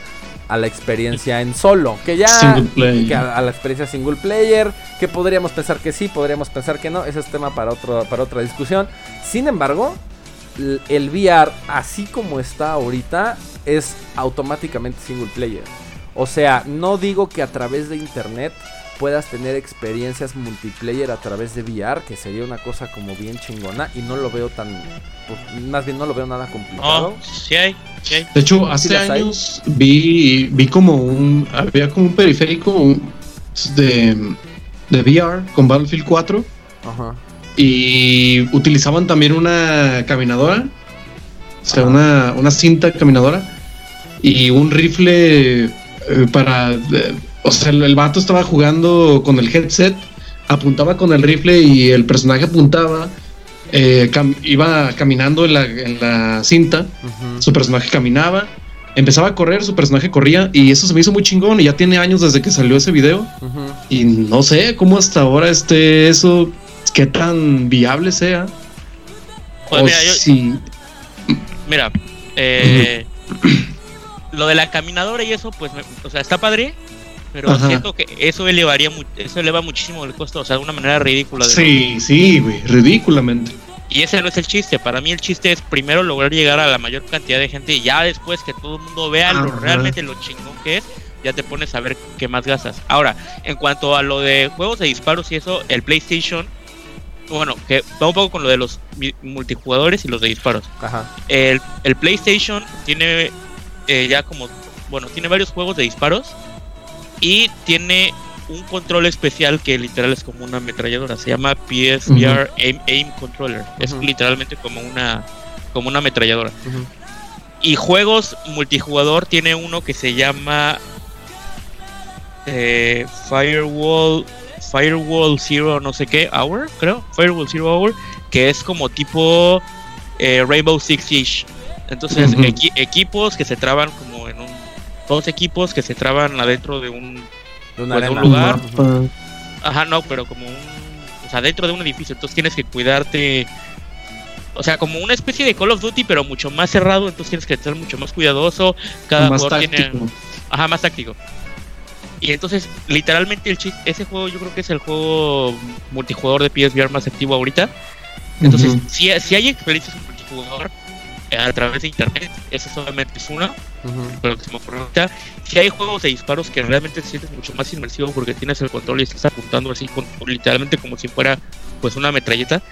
a la experiencia en solo, que ya a, la experiencia single player, que podríamos pensar que sí, podríamos pensar que no, ese es tema para otro para otra discusión. Sin embargo, el VR así como está ahorita es automáticamente single player. O sea, no digo que a través de internet puedas tener experiencias multiplayer a través de VR, que sería una cosa como bien chingona y no lo veo tan, pues, más bien no lo veo nada complicado. Oh, sí hay, De hecho, hace años vi, vi como un, había como un periférico de, de VR con Battlefield 4 Ajá. y utilizaban también una caminadora, o sea, una, una cinta caminadora y un rifle para... Eh, o sea, el, vato estaba jugando con el headset, apuntaba con el rifle y el personaje apuntaba. Eh, iba caminando en la, cinta, su personaje caminaba, empezaba a correr, su personaje corría y eso se me hizo muy chingón y ya tiene años desde que salió ese video y no sé cómo hasta ahora esté eso, qué tan viable sea. Pues mira, mira eh, lo de la caminadora y eso, pues, o sea, está padre, pero siento que eso elevaría eso eleva muchísimo el costo, o sea, de una manera ridícula. sí, sí, güey, ridículamente. Y ese no es el chiste. Para mí el chiste es primero lograr llegar a la mayor cantidad de gente y ya después que todo el mundo vea lo, realmente lo chingón que es, ya te pones a ver qué más gastas. Ahora, en cuanto a lo de juegos de disparos y eso, el PlayStation, bueno, que va un poco con lo de los multijugadores y los de disparos. Ajá. El, el PlayStation tiene eh, ya como, bueno, tiene varios juegos de disparos y tiene un control especial que literal es como una ametralladora. Se llama PSVR Aim, Controller. Es literalmente como una, como una ametralladora. Y juegos multijugador tiene uno que se llama eh, Firewall Firewall Zero no sé qué Hour, creo. Firewall Zero Hour, que es como tipo eh, Rainbow Six Siege. Entonces, equipos que se traban como en un. Dos equipos que se traban adentro de un de, pues, un lugar. Ajá, no, pero como un. O sea, dentro de un edificio. Entonces tienes que cuidarte. O sea, como una especie de Call of Duty, pero mucho más cerrado. Entonces tienes que estar mucho más cuidadoso. Cada jugador tiene. Ajá, más táctico. Y entonces, literalmente, el ese juego yo creo que es el juego multijugador de PSVR más activo ahorita. Entonces, si, si hay experiencias multijugador, a través de internet, esa solamente es una, pero que se me ahorita. Si hay juegos de disparos que realmente te sientes mucho más inmersivo porque tienes el control y estás apuntando así, con, literalmente como si fuera pues una metralleta.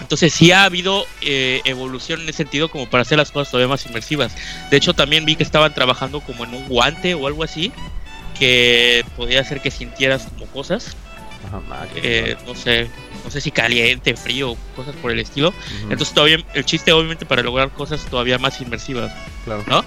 Entonces sí ha habido eh, evolución en ese sentido como para hacer las cosas todavía más inmersivas. De hecho también vi que estaban trabajando como en un guante o algo así que podía hacer que sintieras como cosas. Eh, no sé, no sé si caliente, frío, cosas por el estilo. Entonces todavía el chiste obviamente para lograr cosas todavía más inmersivas, claro. ¿no?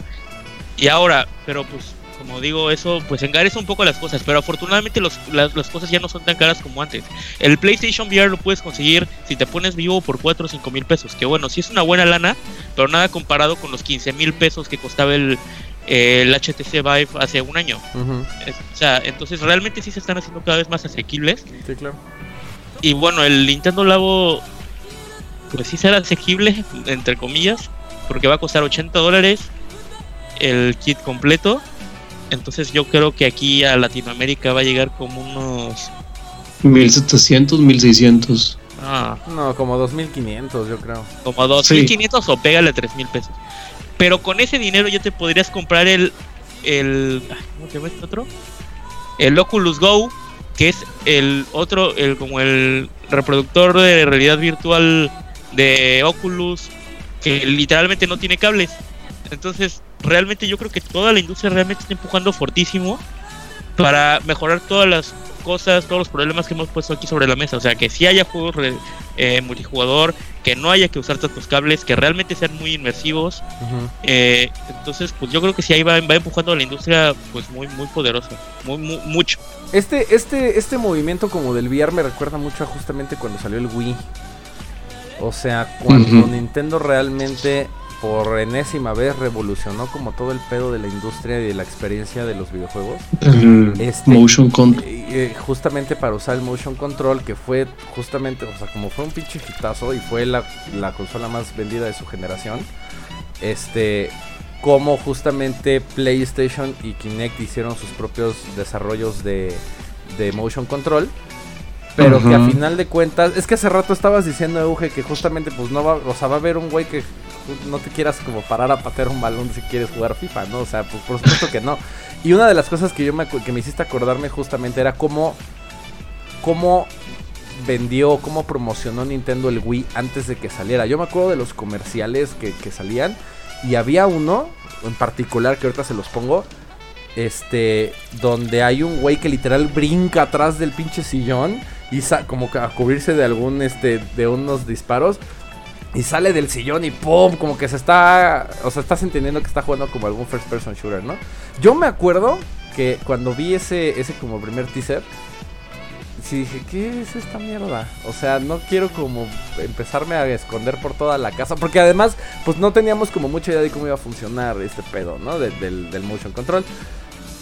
Y ahora, pero pues como digo, eso pues engareza un poco las cosas, pero afortunadamente los, las, cosas ya no son tan caras como antes. El PlayStation VR lo puedes conseguir si te pones vivo por 4 o 5 mil pesos, que bueno, sí es una buena lana, pero nada comparado con los 15 mil pesos que costaba el, el HTC Vive hace un año. o sea, entonces realmente sí se están haciendo cada vez más asequibles. Sí, claro. Y bueno, el Nintendo Labo, pues sí será asequible, entre comillas, porque va a costar 80 dólares el kit completo. Entonces yo creo que aquí a Latinoamérica va a llegar como unos... 1700, 1600. Ah. No, como 2500 yo creo. Como 2500 o pégale 3000 pesos. Pero con ese dinero ya te podrías comprar el... el ¿Cómo se llama este otro? El Oculus Go que es el otro, el como el reproductor de realidad virtual de Oculus, que literalmente no tiene cables. Entonces, realmente yo creo que toda la industria realmente está empujando fortísimo para mejorar todas las cosas, todos los problemas que hemos puesto aquí sobre la mesa. O sea, que si haya juegos eh, multijugador, que no haya que usar tantos cables, que realmente sean muy inmersivos. Eh, entonces, pues yo creo que sí ahí va, va empujando a la industria pues muy muy poderosa, muy, mucho. Este este este movimiento como del VR me recuerda mucho a justamente cuando salió el Wii. O sea, cuando Nintendo realmente por enésima vez revolucionó como todo el pedo de la industria y de la experiencia de los videojuegos. Este, motion control. Eh, justamente para usar el motion control, que fue justamente, o sea, como fue un pinche hitazo y fue la, consola más vendida de su generación. Este, como justamente PlayStation y Kinect hicieron sus propios desarrollos de, de motion control pero que a final de cuentas, es que hace rato estabas diciendo, Euge, que justamente pues no va, o sea, va a haber un güey que no te quieras como parar a patear un balón si quieres jugar FIFA, ¿no? O sea, pues por supuesto que no. Y una de las cosas que yo me, que me hiciste acordarme justamente era cómo, cómo vendió, cómo promocionó Nintendo el Wii antes de que saliera. Yo me acuerdo de los comerciales que, que salían y había uno en particular que ahorita se los pongo este, donde hay un güey que literal brinca atrás del pinche sillón y como a cubrirse de algún, este, de unos disparos. Y sale del sillón y ¡pum! Como que se está, o sea, estás entendiendo que está jugando como algún first person shooter, ¿no? Yo me acuerdo que cuando vi ese, ese como primer teaser, sí dije, ¿qué es esta mierda? O sea, no quiero como empezarme a esconder por toda la casa, porque además, pues no teníamos como mucha idea de cómo iba a funcionar este pedo, ¿no? del, del motion control.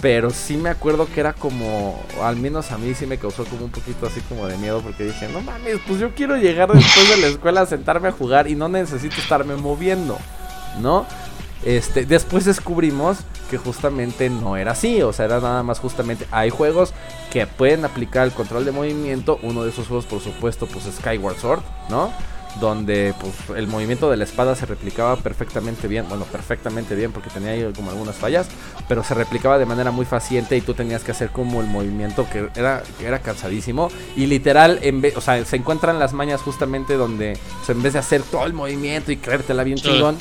Pero sí me acuerdo que era como, al menos a mí sí me causó como un poquito así como de miedo porque dije, no mames, pues yo quiero llegar después de la escuela a sentarme a jugar y no necesito estarme moviendo, ¿no? Este, después descubrimos que justamente no era así, o sea, era nada más justamente hay juegos que pueden aplicar el control de movimiento, uno de esos juegos por supuesto pues Skyward Sword, ¿no? Donde pues, el movimiento de la espada se replicaba perfectamente bien, bueno, perfectamente bien porque tenía ahí como algunas fallas, pero se replicaba de manera muy faciente y tú tenías que hacer como el movimiento que era, que era cansadísimo y literal, en vez, o sea, se encuentran las mañas justamente donde en vez de hacer todo el movimiento y creértela bien chingón,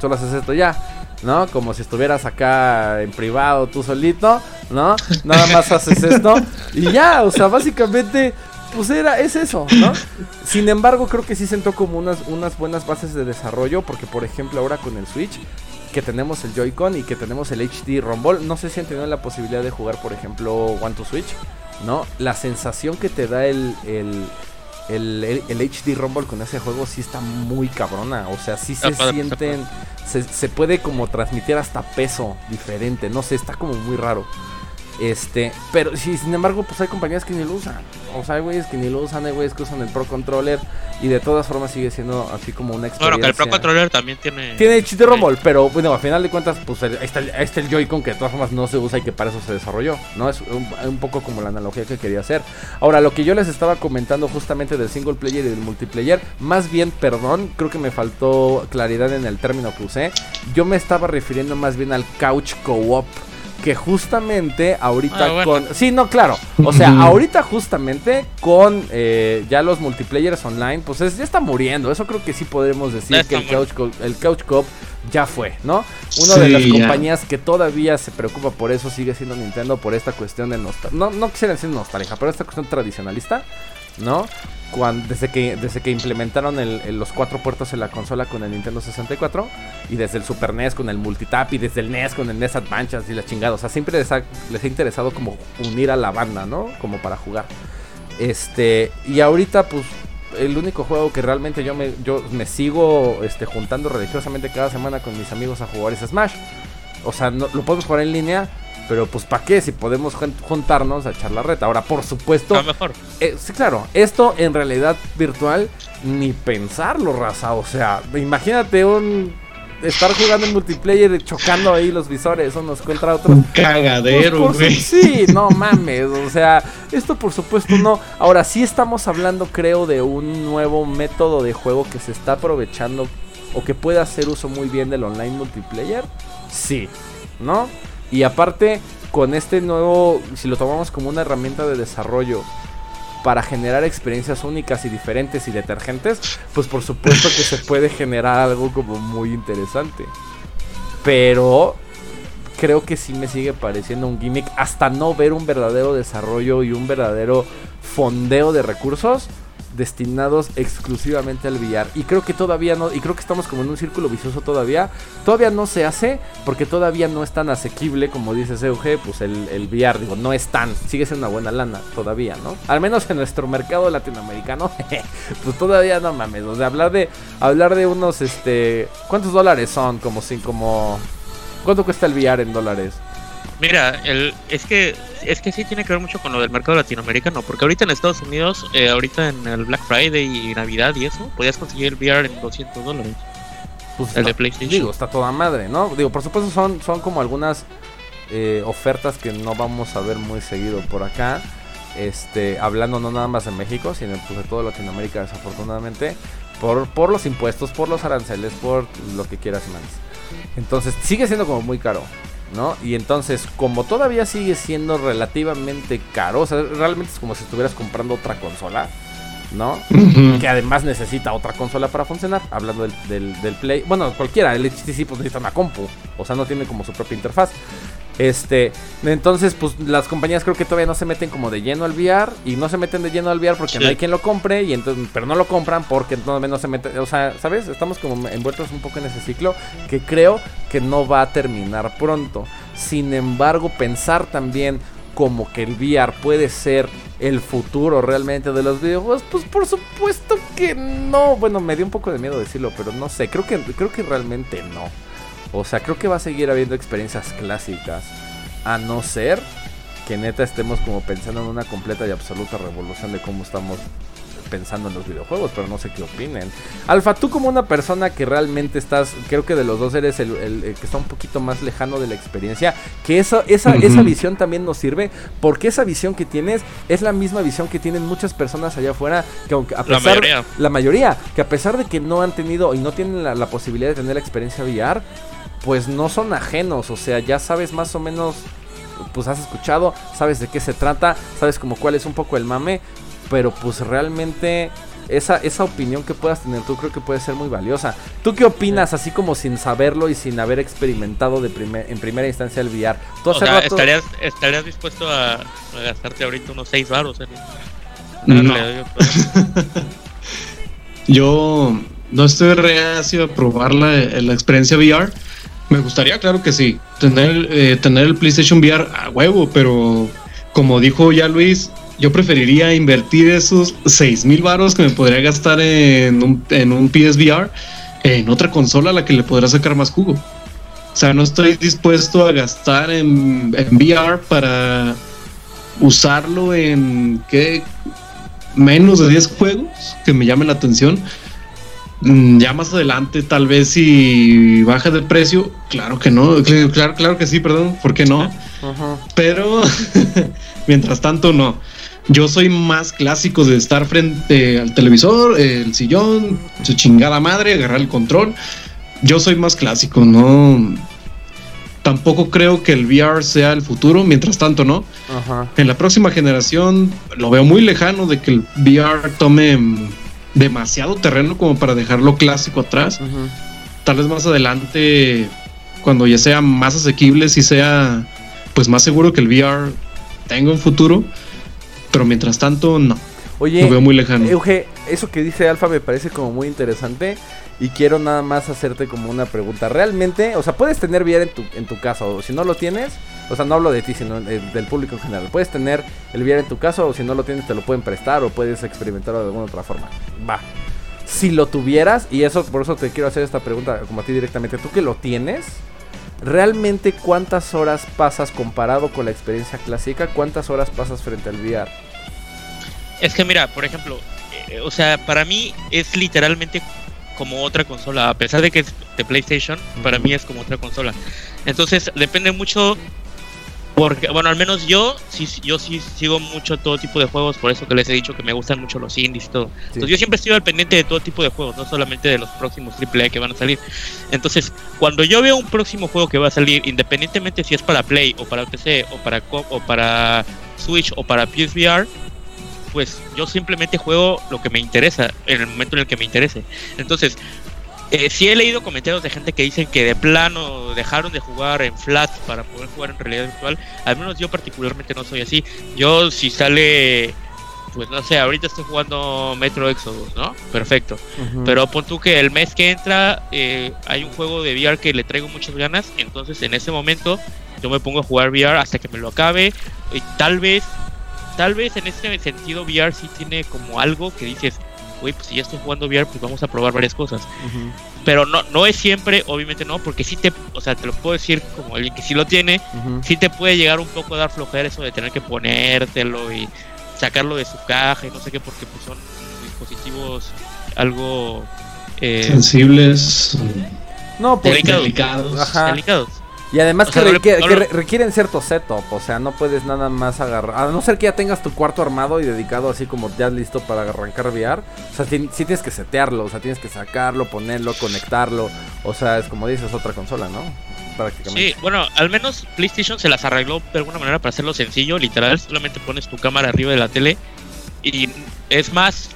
solo haces esto ya. ¿no? Como si estuvieras acá en privado tú solito, ¿no? Nada más haces esto y ya, o sea, básicamente pues era, es eso, ¿no? Sin embargo, creo que sí sentó como unas, unas buenas bases de desarrollo, porque por ejemplo ahora con el Switch, que tenemos el Joy-Con y que tenemos el HD Rumble, no sé si han tenido la posibilidad de jugar, por ejemplo, One to Switch, ¿no? La sensación que te da el, el, el, el, HD Rumble con ese juego sí está muy cabrona, o sea, sí se sienten, se, se puede como transmitir hasta peso diferente, no sé, está como muy raro. Este, pero sin embargo, pues hay compañías que ni lo usan. O sea, hay güeyes que ni lo usan, hay güeyes que usan el Pro Controller y de todas formas sigue siendo así como una experiencia. Bueno, que el Pro Controller también tiene. Tiene HD Rumble, pero bueno, a final de cuentas, pues ahí está, el, Joy-Con que de todas formas no se usa y que para eso se desarrolló, ¿no? Es un, poco como la analogía que quería hacer. Ahora, lo que yo les estaba comentando justamente del single player y del multiplayer, más bien, perdón, creo que me faltó claridad en el término que usé. Yo me estaba refiriendo más bien al couch co-op que justamente ahorita ah, con... Sí, no, claro. O sea, ahorita justamente con eh, ya los multiplayers online, pues ya está muriendo. Eso creo que sí podemos decir que el Couch, el Couch Cop ya fue, ¿no? Una de las compañías que todavía se preocupa por eso sigue siendo Nintendo por esta cuestión de nostalgia. No, no quisiera decir nostalgia, pero esta cuestión tradicionalista, ¿no? Cuando, desde, que, desde que implementaron los cuatro puertos en la consola con el Nintendo 64 y desde el Super NES con el Multitap y desde el NES con el NES Advance y la chingada. O sea, siempre les ha, les ha interesado como unir a la banda, ¿no? Como para jugar. Este, y ahorita pues el único juego que realmente yo me, yo me sigo este, juntando religiosamente cada semana con mis amigos a jugar es Smash. O sea, no, lo podemos jugar en línea, pero pues ¿para qué? Si podemos juntarnos a echar la reta. Ahora, por supuesto... mejor. Eh, sí, claro, esto en realidad virtual, ni pensarlo, raza. O sea, imagínate un... Estar jugando en multiplayer chocando ahí los visores unos contra otros. Un cagadero, pues, güey. sí, no mames. O sea, esto por supuesto no. Ahora sí estamos hablando, creo, de un nuevo método de juego que se está aprovechando o que puede hacer uso muy bien del online multiplayer. Sí, ¿no? Y aparte, con este nuevo, si lo tomamos como una herramienta de desarrollo para generar experiencias únicas y diferentes y detergentes, pues por supuesto que se puede generar algo como muy interesante. Pero creo que sí me sigue pareciendo un gimmick hasta no ver un verdadero desarrollo y un verdadero fondeo de recursos destinados exclusivamente al VR. Y creo que todavía no, y creo que estamos como en un círculo vicioso todavía. Todavía no se hace porque todavía no es tan asequible como dice EUG, pues el, el VR, digo, no es tan, sigue siendo una buena lana todavía, ¿no? Al menos en nuestro mercado latinoamericano, pues todavía no mames, o sea, hablar de, hablar de unos, este, ¿cuántos dólares son? Como sin, como, ¿cuánto cuesta el VR en dólares? Mira, el, es que es que sí tiene que ver mucho con lo del mercado latinoamericano, porque ahorita en Estados Unidos, eh, ahorita en el Black Friday y Navidad y eso, podías conseguir el VR en 200 dólares. Pues el de PlayStation. Digo, está toda madre, ¿no? Digo, por supuesto son, son como algunas eh, ofertas que no vamos a ver muy seguido por acá. Este, hablando no nada más de México, sino pues, de toda Latinoamérica desafortunadamente, por, por los impuestos, por los aranceles, por lo que quieras y más. Entonces sigue siendo como muy caro. ¿No? Y entonces, como todavía sigue siendo relativamente caro, o sea, realmente es como si estuvieras comprando otra consola, ¿no? Que además necesita otra consola para funcionar, hablando del, del, Play. Bueno, cualquiera, el HTC pues necesita una compu, o sea, no tiene como su propia interfaz. Este, entonces, pues las compañías creo que todavía no se meten como de lleno al VR y no se meten de lleno al VR porque no hay quien lo compre y entonces, pero no lo compran porque no, no se mete, o sea, ¿sabes? Estamos como envueltos un poco en ese ciclo que creo que no va a terminar pronto. Sin embargo, pensar también como que el VR puede ser el futuro realmente de los videojuegos, pues por supuesto que no. Bueno, me dio un poco de miedo decirlo, pero no sé, creo que creo que realmente no. O sea, creo que va a seguir habiendo experiencias clásicas. A no ser que neta estemos como pensando en una completa y absoluta revolución de cómo estamos pensando en los videojuegos, pero no sé qué opinen. Alfa, tú como una persona que realmente estás, creo que de los dos eres el, que está un poquito más lejano de la experiencia, que eso, esa, esa visión también nos sirve, porque esa visión que tienes es la misma visión que tienen muchas personas allá afuera, que aunque a pesar, la mayoría, la mayoría que a pesar de que no han tenido y no tienen la, la posibilidad de tener la experiencia VR, pues no son ajenos, o sea, ya sabes más o menos pues has escuchado, sabes de qué se trata, sabes como cuál es un poco el mame, pero pues realmente esa, esa opinión que puedas tener tú creo que puede ser muy valiosa. ¿Tú qué opinas así como sin saberlo y sin haber experimentado de primer, en primera instancia el VR? ¿Tú ¿estarías, ¿estarías, dispuesto a, gastarte ahorita unos 6 baros? No. Yo no estoy reacio a probar la, la, experiencia VR. Me gustaría, claro que sí, tener, eh, tener el PlayStation VR a huevo, pero como dijo ya Luis, yo preferiría invertir esos 6 mil baros que me podría gastar en un, en un PSVR en otra consola a la que le podrá sacar más jugo. O sea, no estoy dispuesto a gastar en, en VR para usarlo en ¿qué? menos de 10 juegos que me llamen la atención. Mm, ya más adelante, tal vez si baja de precio, claro que no, claro, claro que sí, perdón, ¿por qué no? Pero mientras tanto, no. Yo soy más clásico de estar frente al televisor, el sillón, su chingada madre, agarrar el control. Yo soy más clásico, no. Tampoco creo que el VR sea el futuro, mientras tanto, ¿no? En la próxima generación lo veo muy lejano de que el VR tome demasiado terreno como para dejarlo clásico atrás. Tal vez más adelante, cuando ya sea más asequible, si sea pues más seguro que el VR tenga un futuro pero mientras tanto, no. Oye, lo veo muy lejano. Euge, eso que dice Alfa me parece como muy interesante. Y quiero nada más hacerte como una pregunta. Realmente, o sea, puedes tener VR en tu, en tu casa, o si no lo tienes, o sea, no hablo de ti, sino del público en general. Puedes tener el VR en tu casa, o si no lo tienes, te lo pueden prestar, o puedes experimentarlo de alguna otra forma. Va. Si lo tuvieras, y eso por eso te quiero hacer esta pregunta como a ti directamente, tú que lo tienes, realmente cuántas horas pasas comparado con la experiencia clásica, cuántas horas pasas frente al VR. Es que mira, por ejemplo, eh, o sea, para mí es literalmente como otra consola, a pesar de que es de PlayStation, para mí es como otra consola. Entonces depende mucho porque, bueno, al menos yo sí, yo sí sigo mucho todo tipo de juegos, por eso que les he dicho que me gustan mucho los indies y todo. Entonces yo siempre estoy al pendiente de todo tipo de juegos, no solamente de los próximos AAA que van a salir. Entonces, cuando yo veo un próximo juego que va a salir, independientemente si es para Play o para PC o para, o para Switch o para PSVR, pues yo simplemente juego lo que me interesa en el momento en el que me interese. Entonces, eh, sí he leído comentarios de gente que dicen que de plano dejaron de jugar en flat para poder jugar en realidad virtual. Al menos yo particularmente no soy así. Yo si sale, pues no sé, ahorita estoy jugando Metro Exodus, ¿no? Perfecto. Pero pon tú que el mes que entra eh, hay un juego de VR que le traigo muchas ganas. Entonces en ese momento yo me pongo a jugar VR hasta que me lo acabe. Y tal vez, tal vez en ese sentido VR sí tiene como algo que dices güey, pues si ya estoy jugando VR, pues vamos a probar varias cosas. Pero no, no es siempre, obviamente no, porque sí te, o sea, te lo puedo decir como alguien que sí lo tiene, sí te puede llegar un poco a dar flojera eso de tener que ponértelo y sacarlo de su caja y no sé qué, porque pues son dispositivos algo eh, sensibles, no, pues, delicados, delicados. Y además que, requieren cierto setup, o sea, no puedes nada más agarrar, a no ser que ya tengas tu cuarto armado y dedicado así como ya listo para arrancar VR, o sea, sí, tienes que setearlo, o sea, tienes que sacarlo, ponerlo, conectarlo, o sea, es como dices, otra consola, ¿no? Sí, bueno, al menos PlayStation se las arregló de alguna manera para hacerlo sencillo, literal, solamente pones tu cámara arriba de la tele y es más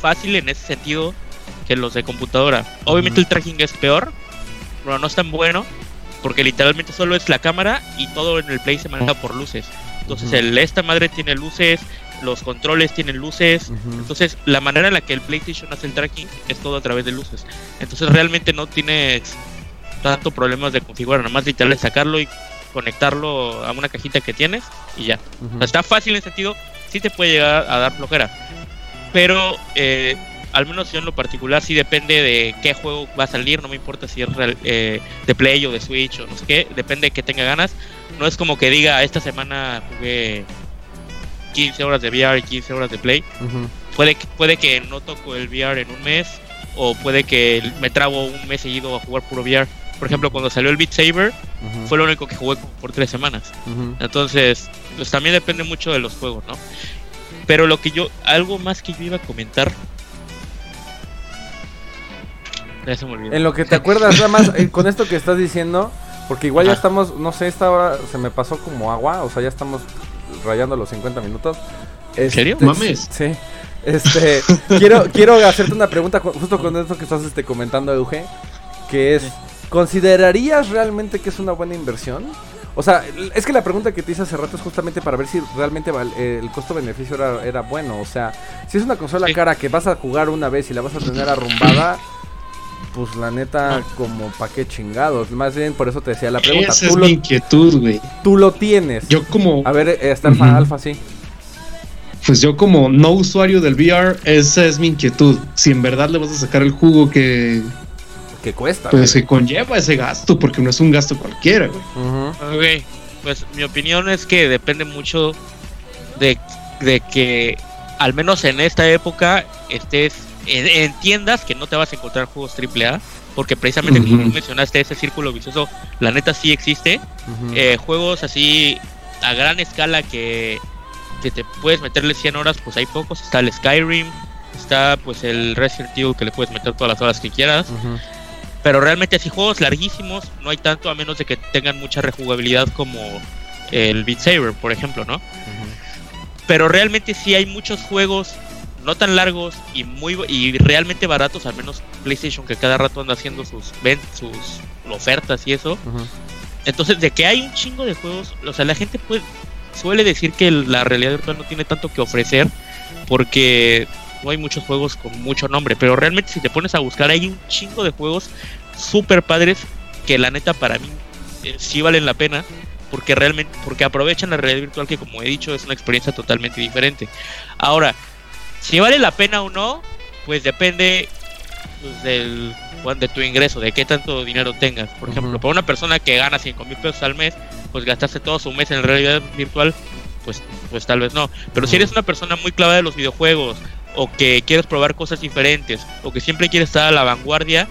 fácil en ese sentido que los de computadora. Obviamente el tracking es peor, pero no es tan bueno porque literalmente solo es la cámara y todo en el play se maneja por luces. Entonces el, esta madre tiene luces, los controles tienen luces, entonces la manera en la que el PlayStation hace el tracking es todo a través de luces. Entonces realmente no tienes tanto problemas de configurar, nada más literal es sacarlo y conectarlo a una cajita que tienes y ya. está fácil en ese sentido, sí te puede llegar a dar flojera. Pero eh, al menos yo en lo particular sí depende de qué juego va a salir, no me importa si es eh, de Play o de Switch o no sé qué, depende de que tenga ganas. no es como que diga, esta semana jugué 15 horas de VR y 15 horas de Play. puede, puede que no toco el VR en un mes o puede que me trago un mes seguido a jugar puro VR. Por ejemplo, cuando salió el Beat Saber, fue lo único que jugué por tres semanas. Entonces, pues también depende mucho de los juegos, ¿no? Pero lo que yo, algo más que yo iba a comentar. Ya se me olvidó. En lo que te acuerdas, nada más, eh, con esto que estás diciendo, porque igual ya estamos, no sé, esta hora se me pasó como agua, o sea, ya estamos rayando los 50 minutos. ¿En serio? Este, Mames. Sí. Este, quiero, quiero hacerte una pregunta justo con esto que estás este, comentando, Euge, que es, ¿considerarías realmente que es una buena inversión? O sea, es que la pregunta que te hice hace rato es justamente para ver si realmente el costo-beneficio era, era, bueno. O sea, si es una consola cara que vas a jugar una vez y la vas a tener arrumbada, pues la neta, como pa' qué chingados. Más bien por eso te decía la pregunta. Esa es mi inquietud, güey. Tú lo tienes. Yo como... A ver, está Alfa, Alfa, sí. Pues yo como no usuario del VR, esa es mi inquietud. Si en verdad le vas a sacar el jugo que... Que cuesta. Pues que conlleva ese gasto, porque no es un gasto cualquiera, güey. Ok, pues mi opinión es que depende mucho de, de que, al menos en esta época, estés entiendas que no te vas a encontrar juegos AAA, porque precisamente como mencionaste ese círculo vicioso, la neta sí existe. Eh, juegos así a gran escala que, que te puedes meterle 100 horas, pues hay pocos. Está el Skyrim, está pues el Resident Evil que le puedes meter todas las horas que quieras. Pero realmente así juegos larguísimos no hay tanto a menos de que tengan mucha rejugabilidad como el Beat Saber, por ejemplo, ¿no? Pero realmente sí hay muchos juegos no tan largos y muy y realmente baratos, al menos PlayStation que cada rato anda haciendo sus sus ofertas y eso. Entonces, de que hay un chingo de juegos, o sea, la gente puede suele decir que la realidad virtual no tiene tanto que ofrecer porque no hay muchos juegos con mucho nombre, pero realmente si te pones a buscar hay un chingo de juegos super padres que la neta para mí eh, sí valen la pena porque realmente porque aprovechan la realidad virtual que como he dicho es una experiencia totalmente diferente. Ahora, si vale la pena o no, pues depende pues, del, de tu ingreso, de qué tanto dinero tengas. Por ejemplo, para una persona que gana 5 mil pesos al mes, pues gastaste todo su mes en realidad virtual, pues, pues tal vez no. Pero si eres una persona muy clavada de los videojuegos, o que quieres probar cosas diferentes, o que siempre quieres estar a la vanguardia,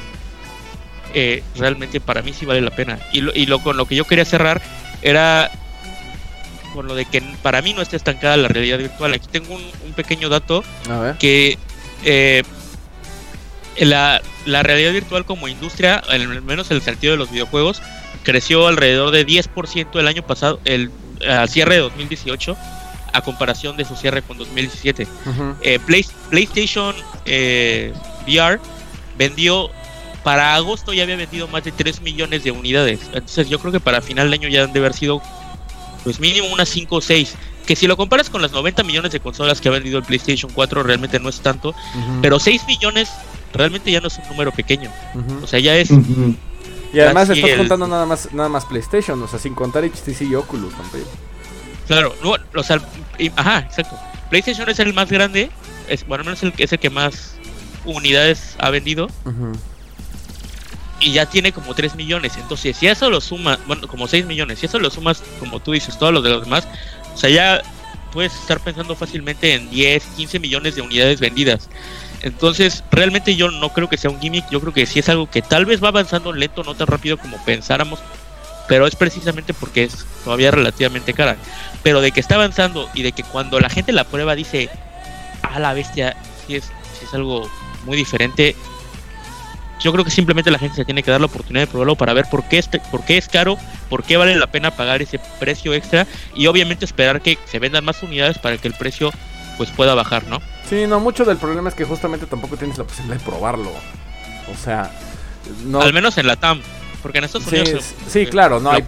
eh, realmente para mí sí vale la pena. Y, lo, y lo, con lo que yo quería cerrar era con lo de que para mí no está estancada la realidad virtual. Aquí tengo un, pequeño dato que eh, la, realidad virtual como industria, al menos en el sentido de los videojuegos, creció alrededor de 10% el año pasado, el al cierre de 2018, a comparación de su cierre con 2017. Eh, PlayStation eh, VR vendió para agosto ya había vendido más de 3 millones de unidades. Entonces yo creo que para final de año ya han de haber sido pues mínimo unas 5 o 6. Que si lo comparas con las 90 millones de consolas que ha vendido el PlayStation 4, realmente no es tanto. Pero 6 millones realmente ya no es un número pequeño. O sea, ya es. Y además estás contando nada más, nada más PlayStation, o sea, sin contar HTC y Oculus también. Claro, o sea, ajá, exacto. PlayStation es el más grande, es, bueno, es el, es el que más unidades ha vendido y ya tiene como 3 millones. Entonces, si eso lo sumas, bueno, como 6 millones, si eso lo sumas, como tú dices, todos los de los demás, o sea, ya puedes estar pensando fácilmente en 10, 15 millones de unidades vendidas. Entonces, realmente yo no creo que sea un gimmick, yo creo que sí es algo que tal vez va avanzando lento, no tan rápido como pensáramos, pero es precisamente porque es todavía relativamente cara. Pero de que está avanzando y de que cuando la gente la prueba dice, a la bestia, si es, sí es algo muy diferente, yo creo que simplemente la gente se tiene que dar la oportunidad de probarlo para ver por qué, es, por qué es caro, por qué vale la pena pagar ese precio extra y obviamente esperar que se vendan más unidades para que el precio pues pueda bajar, ¿no? Sí, no, mucho del problema es que justamente tampoco tienes la posibilidad de probarlo. O sea, no... Al menos en la TAM. Porque en Estados Unidos. Sí, claro, no. Ahí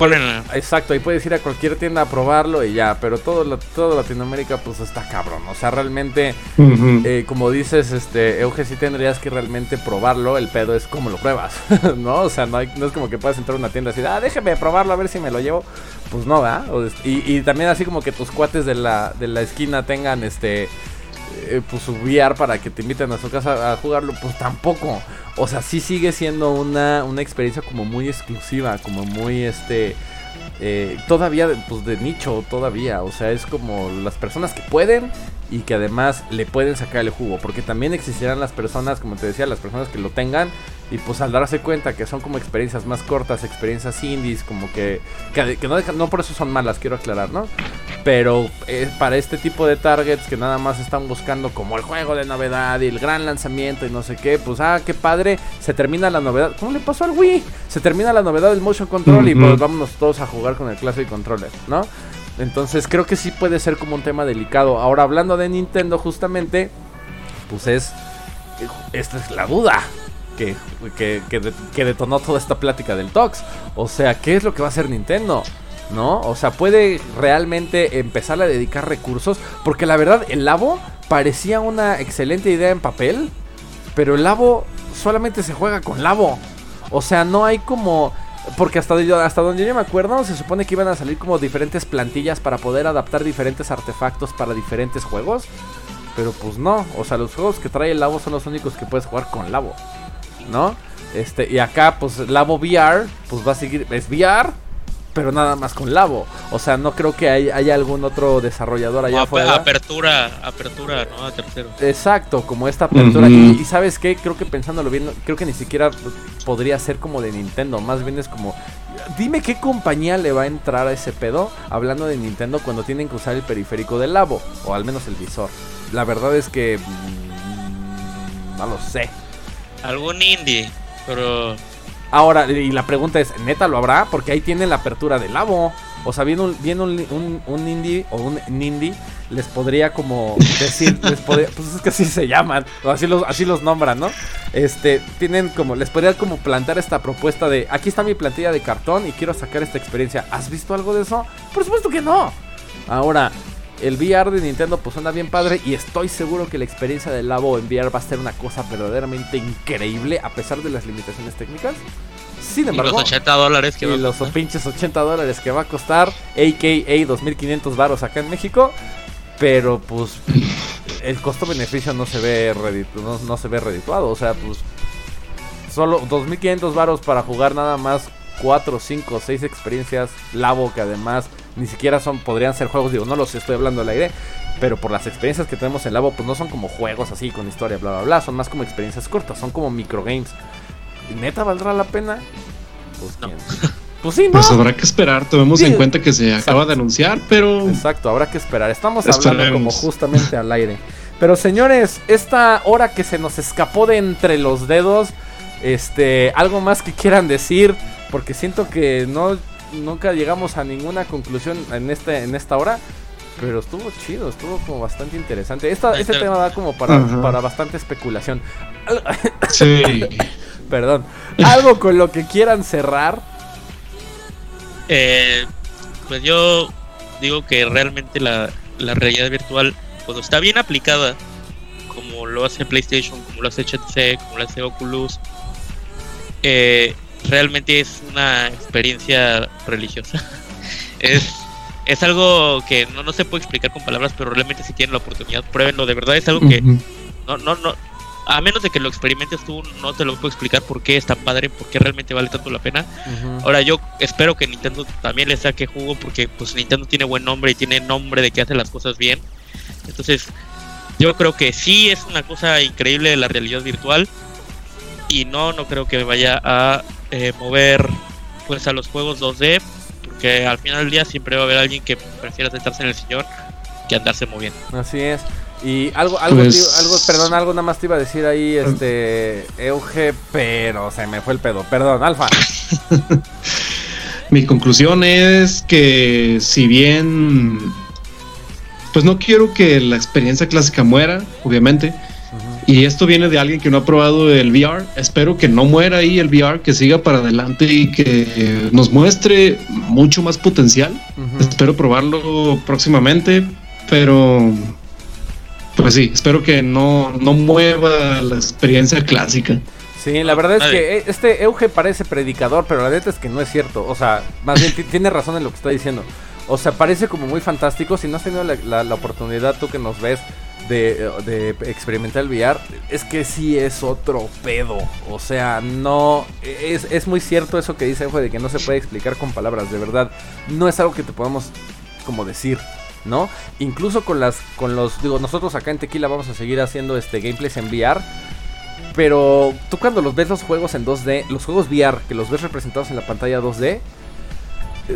exacto, ahí puedes ir a cualquier tienda a probarlo y ya. Pero todo, todo Latinoamérica, pues está cabrón. O sea, realmente, eh, como dices, este, Euge, sí tendrías que realmente probarlo. El pedo es cómo lo pruebas, ¿no? O sea, no, hay, no es como que puedas entrar a una tienda y decir, ah, déjeme probarlo a ver si me lo llevo. Pues no, ¿verdad? Y, y también así como que tus cuates de la, de la esquina tengan este eh, pues su para que te inviten a su casa a jugarlo, pues tampoco. O sea, sí sigue siendo una, una experiencia como muy exclusiva, como muy este eh, todavía pues de nicho todavía, o sea, es como las personas que pueden y que además le pueden sacar el jugo, porque también existirán las personas, como te decía, las personas que lo tengan y pues al darse cuenta que son como experiencias más cortas, experiencias indies, como que, que, no, no por eso son malas, quiero aclarar, ¿no? Pero eh, para este tipo de targets que nada más están buscando como el juego de novedad y el gran lanzamiento y no sé qué, pues ah, qué padre, se termina la novedad. ¿Cómo le pasó al Wii? Se termina la novedad del motion control y pues vámonos todos a jugar con el Classic Controller, ¿no? Entonces creo que sí puede ser como un tema delicado. Ahora hablando de Nintendo justamente, pues es... Esta es la duda que, que, detonó toda esta plática del Tox. O sea, ¿qué es lo que va a hacer Nintendo? ¿No? O sea, puede realmente empezar a dedicar recursos. Porque la verdad, el Labo parecía una excelente idea en papel. Pero el Labo solamente se juega con Labo. O sea, no hay como. Porque hasta, hasta donde yo me acuerdo, se supone que iban a salir como diferentes plantillas para poder adaptar diferentes artefactos para diferentes juegos. Pero pues no, o sea, los juegos que trae el Labo son los únicos que puedes jugar con Labo. ¿no? Este, y acá, pues Labo VR, pues va a seguir, es VR, pero nada más con Labo. O sea, no creo que haya algún otro desarrollador allá afuera. Apertura, apertura, ¿no? A tercero. Exacto, como esta apertura. y, sabes qué, creo que pensándolo bien, creo que ni siquiera podría ser como de Nintendo. Más bien es como, dime qué compañía le va a entrar a ese pedo hablando de Nintendo cuando tienen que usar el periférico del Labo, o al menos el visor. La verdad es que... Mm, no lo sé. Algún indie, pero. Ahora, y la pregunta es: ¿neta lo habrá? Porque ahí tiene la apertura del Labo. O sea, viene un, viene un, un, indie o un indie, les podría como decir, les podría, pues es que así se llaman, o así los, así los nombran, ¿no? Este, tienen como, les podría como plantar esta propuesta de, aquí está mi plantilla de cartón y quiero sacar esta experiencia. ¿Has visto algo de eso? Por supuesto que no. Ahora, el VR de Nintendo pues suena bien padre y estoy seguro que la experiencia del Labo en VR va a ser una cosa verdaderamente increíble a pesar de las limitaciones técnicas. Sin embargo, y los 80 dólares que y los pinches 80 dólares que va a costar, AKA 2500 varos acá en México, pero pues el costo-beneficio no se ve no, no se ve redituado, o sea, pues solo 2500 varos para jugar nada más 4, 5, 6 experiencias Labo que además ni siquiera son, podrían ser juegos, digo, no los estoy hablando al aire, pero por las experiencias que tenemos en Labo, pues no son como juegos así con historia, bla, bla, bla, son más como experiencias cortas, son como microgames. ¿Neta valdrá la pena? Pues, no. pues sí, ¿no? Pues habrá que esperar, tomemos en cuenta que se acaba de anunciar, pero... Exacto, habrá que esperar, estamos hablando como justamente al aire. Pero señores, esta hora que se nos escapó de entre los dedos, este, algo más que quieran decir, porque siento que no nunca llegamos a ninguna conclusión en este en esta hora. Pero estuvo chido, estuvo como bastante interesante. Esta, este tema da como para, para bastante especulación. Sí. Perdón. ¿Algo con lo que quieran cerrar? Eh, pues yo digo que realmente la, la realidad virtual, cuando está bien aplicada, como lo hace PlayStation, como lo hace HTC, como lo hace Oculus, eh, realmente es una experiencia religiosa. es, es algo que no, no se puede explicar con palabras, pero realmente si tienen la oportunidad, pruébenlo. De verdad es algo que no, no, no, a menos de que lo experimentes tú, no te lo puedo explicar por qué es tan padre, por qué realmente vale tanto la pena. Ahora yo espero que Nintendo también le saque jugo porque pues Nintendo tiene buen nombre y tiene nombre de que hace las cosas bien. Entonces, yo creo que sí es una cosa increíble la realidad virtual y no, no creo que vaya a eh, mover pues a los juegos 2D, porque al final del día siempre va a haber alguien que prefiera sentarse en el sillón que andarse moviendo. Así es. Y algo, algo, pues algo, perdón, algo nada más te iba a decir ahí, este, Euge, pero se me fue el pedo. Perdón, Alfa. Mi conclusión es que si bien, pues no quiero que la experiencia clásica muera, obviamente, y esto viene de alguien que no ha probado el VR. Espero que no muera ahí el VR, que siga para adelante y que nos muestre mucho más potencial. Espero probarlo próximamente, pero pues sí, espero que no, no mueva la experiencia clásica. Sí, la verdad es que eh, este Euge parece predicador, pero la neta es que no es cierto. O sea, más bien tiene razón en lo que está diciendo. O sea, parece como muy fantástico. Si no has tenido la, la oportunidad, tú que nos ves, de, experimentar el VR, es que sí es otro pedo. O sea, no. Es, es muy cierto eso que dice de que no se puede explicar con palabras, de verdad. No es algo que te podamos como decir. ¿no? Incluso con las con los digo, nosotros acá en Tequila vamos a seguir haciendo este gameplays en VR, pero tú cuando los ves los juegos en 2D, los juegos VR que los ves representados en la pantalla 2D,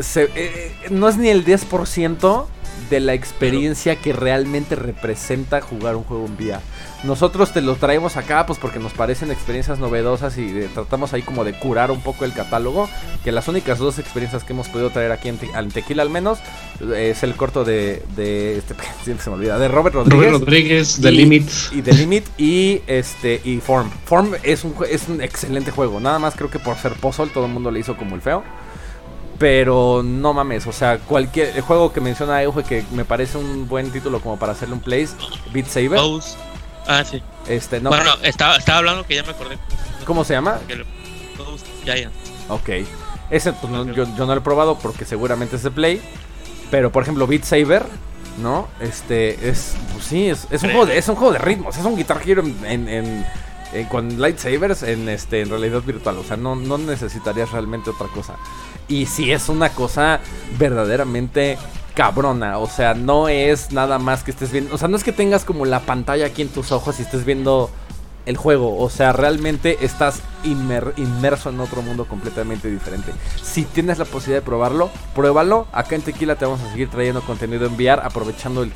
se, eh, no es ni el 10% de la experiencia que realmente representa jugar un juego en VR. Nosotros te lo traemos acá pues porque nos parecen experiencias novedosas y tratamos ahí como de curar un poco el catálogo. Que las únicas dos experiencias que hemos podido traer aquí en, Tequila al menos es el corto de, de este se me olvida, de Robert Rodríguez. Robert Rodríguez, The Limit. Y The Limit y este y Form. Form es un es un excelente juego. Nada más creo que por ser puzzle todo el mundo le hizo como el feo. Pero no mames, o sea, cualquier el juego que menciona Euge que me parece un buen título como para hacerle un place, Beat Saber. Ah, sí. Este, no. Bueno, estaba, estaba hablando que ya me acordé. ¿Cómo se llama? Giant. Ok. Ese pues, yo, no lo he probado porque seguramente es de Play. Pero por ejemplo, Beat Saber, ¿no? Este es. Pues sí, es, un, juego de, es un juego de ritmos. Es un Guitar Hero en, en, con lightsabers en este en realidad virtual. O sea, no, no necesitarías realmente otra cosa. Y si es una cosa verdaderamente cabrona. O sea, no es nada más que estés viendo. O sea, no es que tengas como la pantalla aquí en tus ojos y estés viendo el juego. O sea, realmente estás inmerso en otro mundo completamente diferente. Si tienes la posibilidad de probarlo, pruébalo. Acá en Tequila te vamos a seguir trayendo contenido en VR, aprovechando. El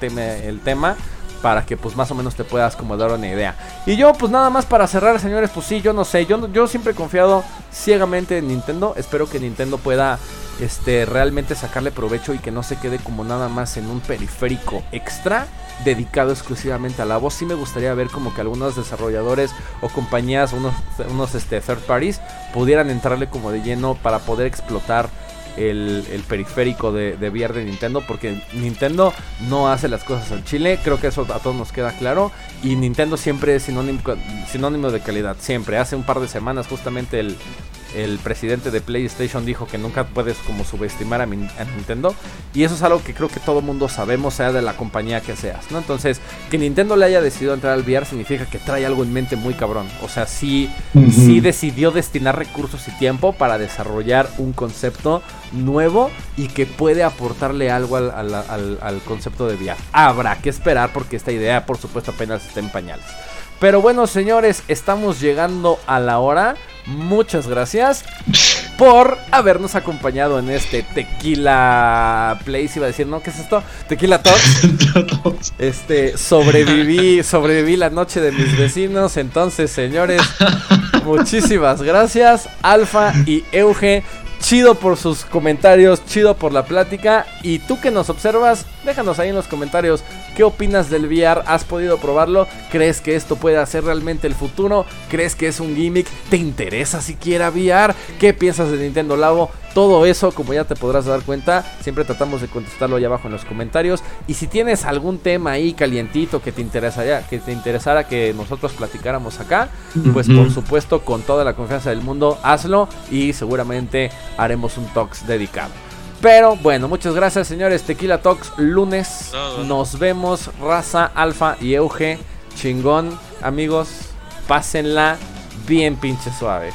tema para que pues más o menos te puedas como dar una idea. Y yo pues nada más para cerrar, señores, pues sí, yo no sé, yo, yo siempre he confiado ciegamente en Nintendo, espero que Nintendo pueda este, realmente sacarle provecho y que no se quede como nada más en un periférico extra dedicado exclusivamente a la voz. Sí me gustaría ver como que algunos desarrolladores o compañías, unos, unos este, third parties, pudieran entrarle como de lleno para poder explotar el, periférico de, de, de Nintendo, porque Nintendo no hace las cosas al chile, creo que eso a todos nos queda claro, y Nintendo siempre es sinónimo de calidad, siempre. Hace un par de semanas justamente el, el presidente de PlayStation dijo que nunca puedes como subestimar a, Nintendo y eso es algo que creo que todo mundo sabemos sea de la compañía que seas, ¿no? Entonces, que Nintendo le haya decidido entrar al VR significa que trae algo en mente muy cabrón, o sea, sí, sí decidió destinar recursos y tiempo para desarrollar un concepto nuevo y que puede aportarle algo al, al concepto de VR. Habrá que esperar porque esta idea, por supuesto, apenas está en pañales. Pero bueno, señores, estamos llegando a la hora. Muchas gracias por habernos acompañado en este Tequila Place. Iba a decir, ¿no? ¿Qué es esto? Tequila Talks. este, sobreviví, sobreviví la noche de mis vecinos. Entonces, señores, muchísimas gracias. Alfa y Euge Chido por sus comentarios, chido por la plática. Y tú que nos observas, déjanos ahí en los comentarios qué opinas del VR. ¿Has podido probarlo? ¿Crees que esto puede hacer realmente el futuro? ¿Crees que es un gimmick? ¿Te interesa siquiera VR? ¿Qué piensas de Nintendo Labo? Todo eso, como ya te podrás dar cuenta, siempre tratamos de contestarlo allá abajo en los comentarios. Y si tienes algún tema ahí calientito que te interesaría, que te interesara que nosotros platicáramos acá, pues por supuesto, con toda la confianza del mundo, hazlo y seguramente haremos un talks dedicado. Pero bueno, muchas gracias señores. Tequila Talks lunes. Nos vemos, raza, alfa y euge. Chingón, amigos. Pásenla bien pinche suave.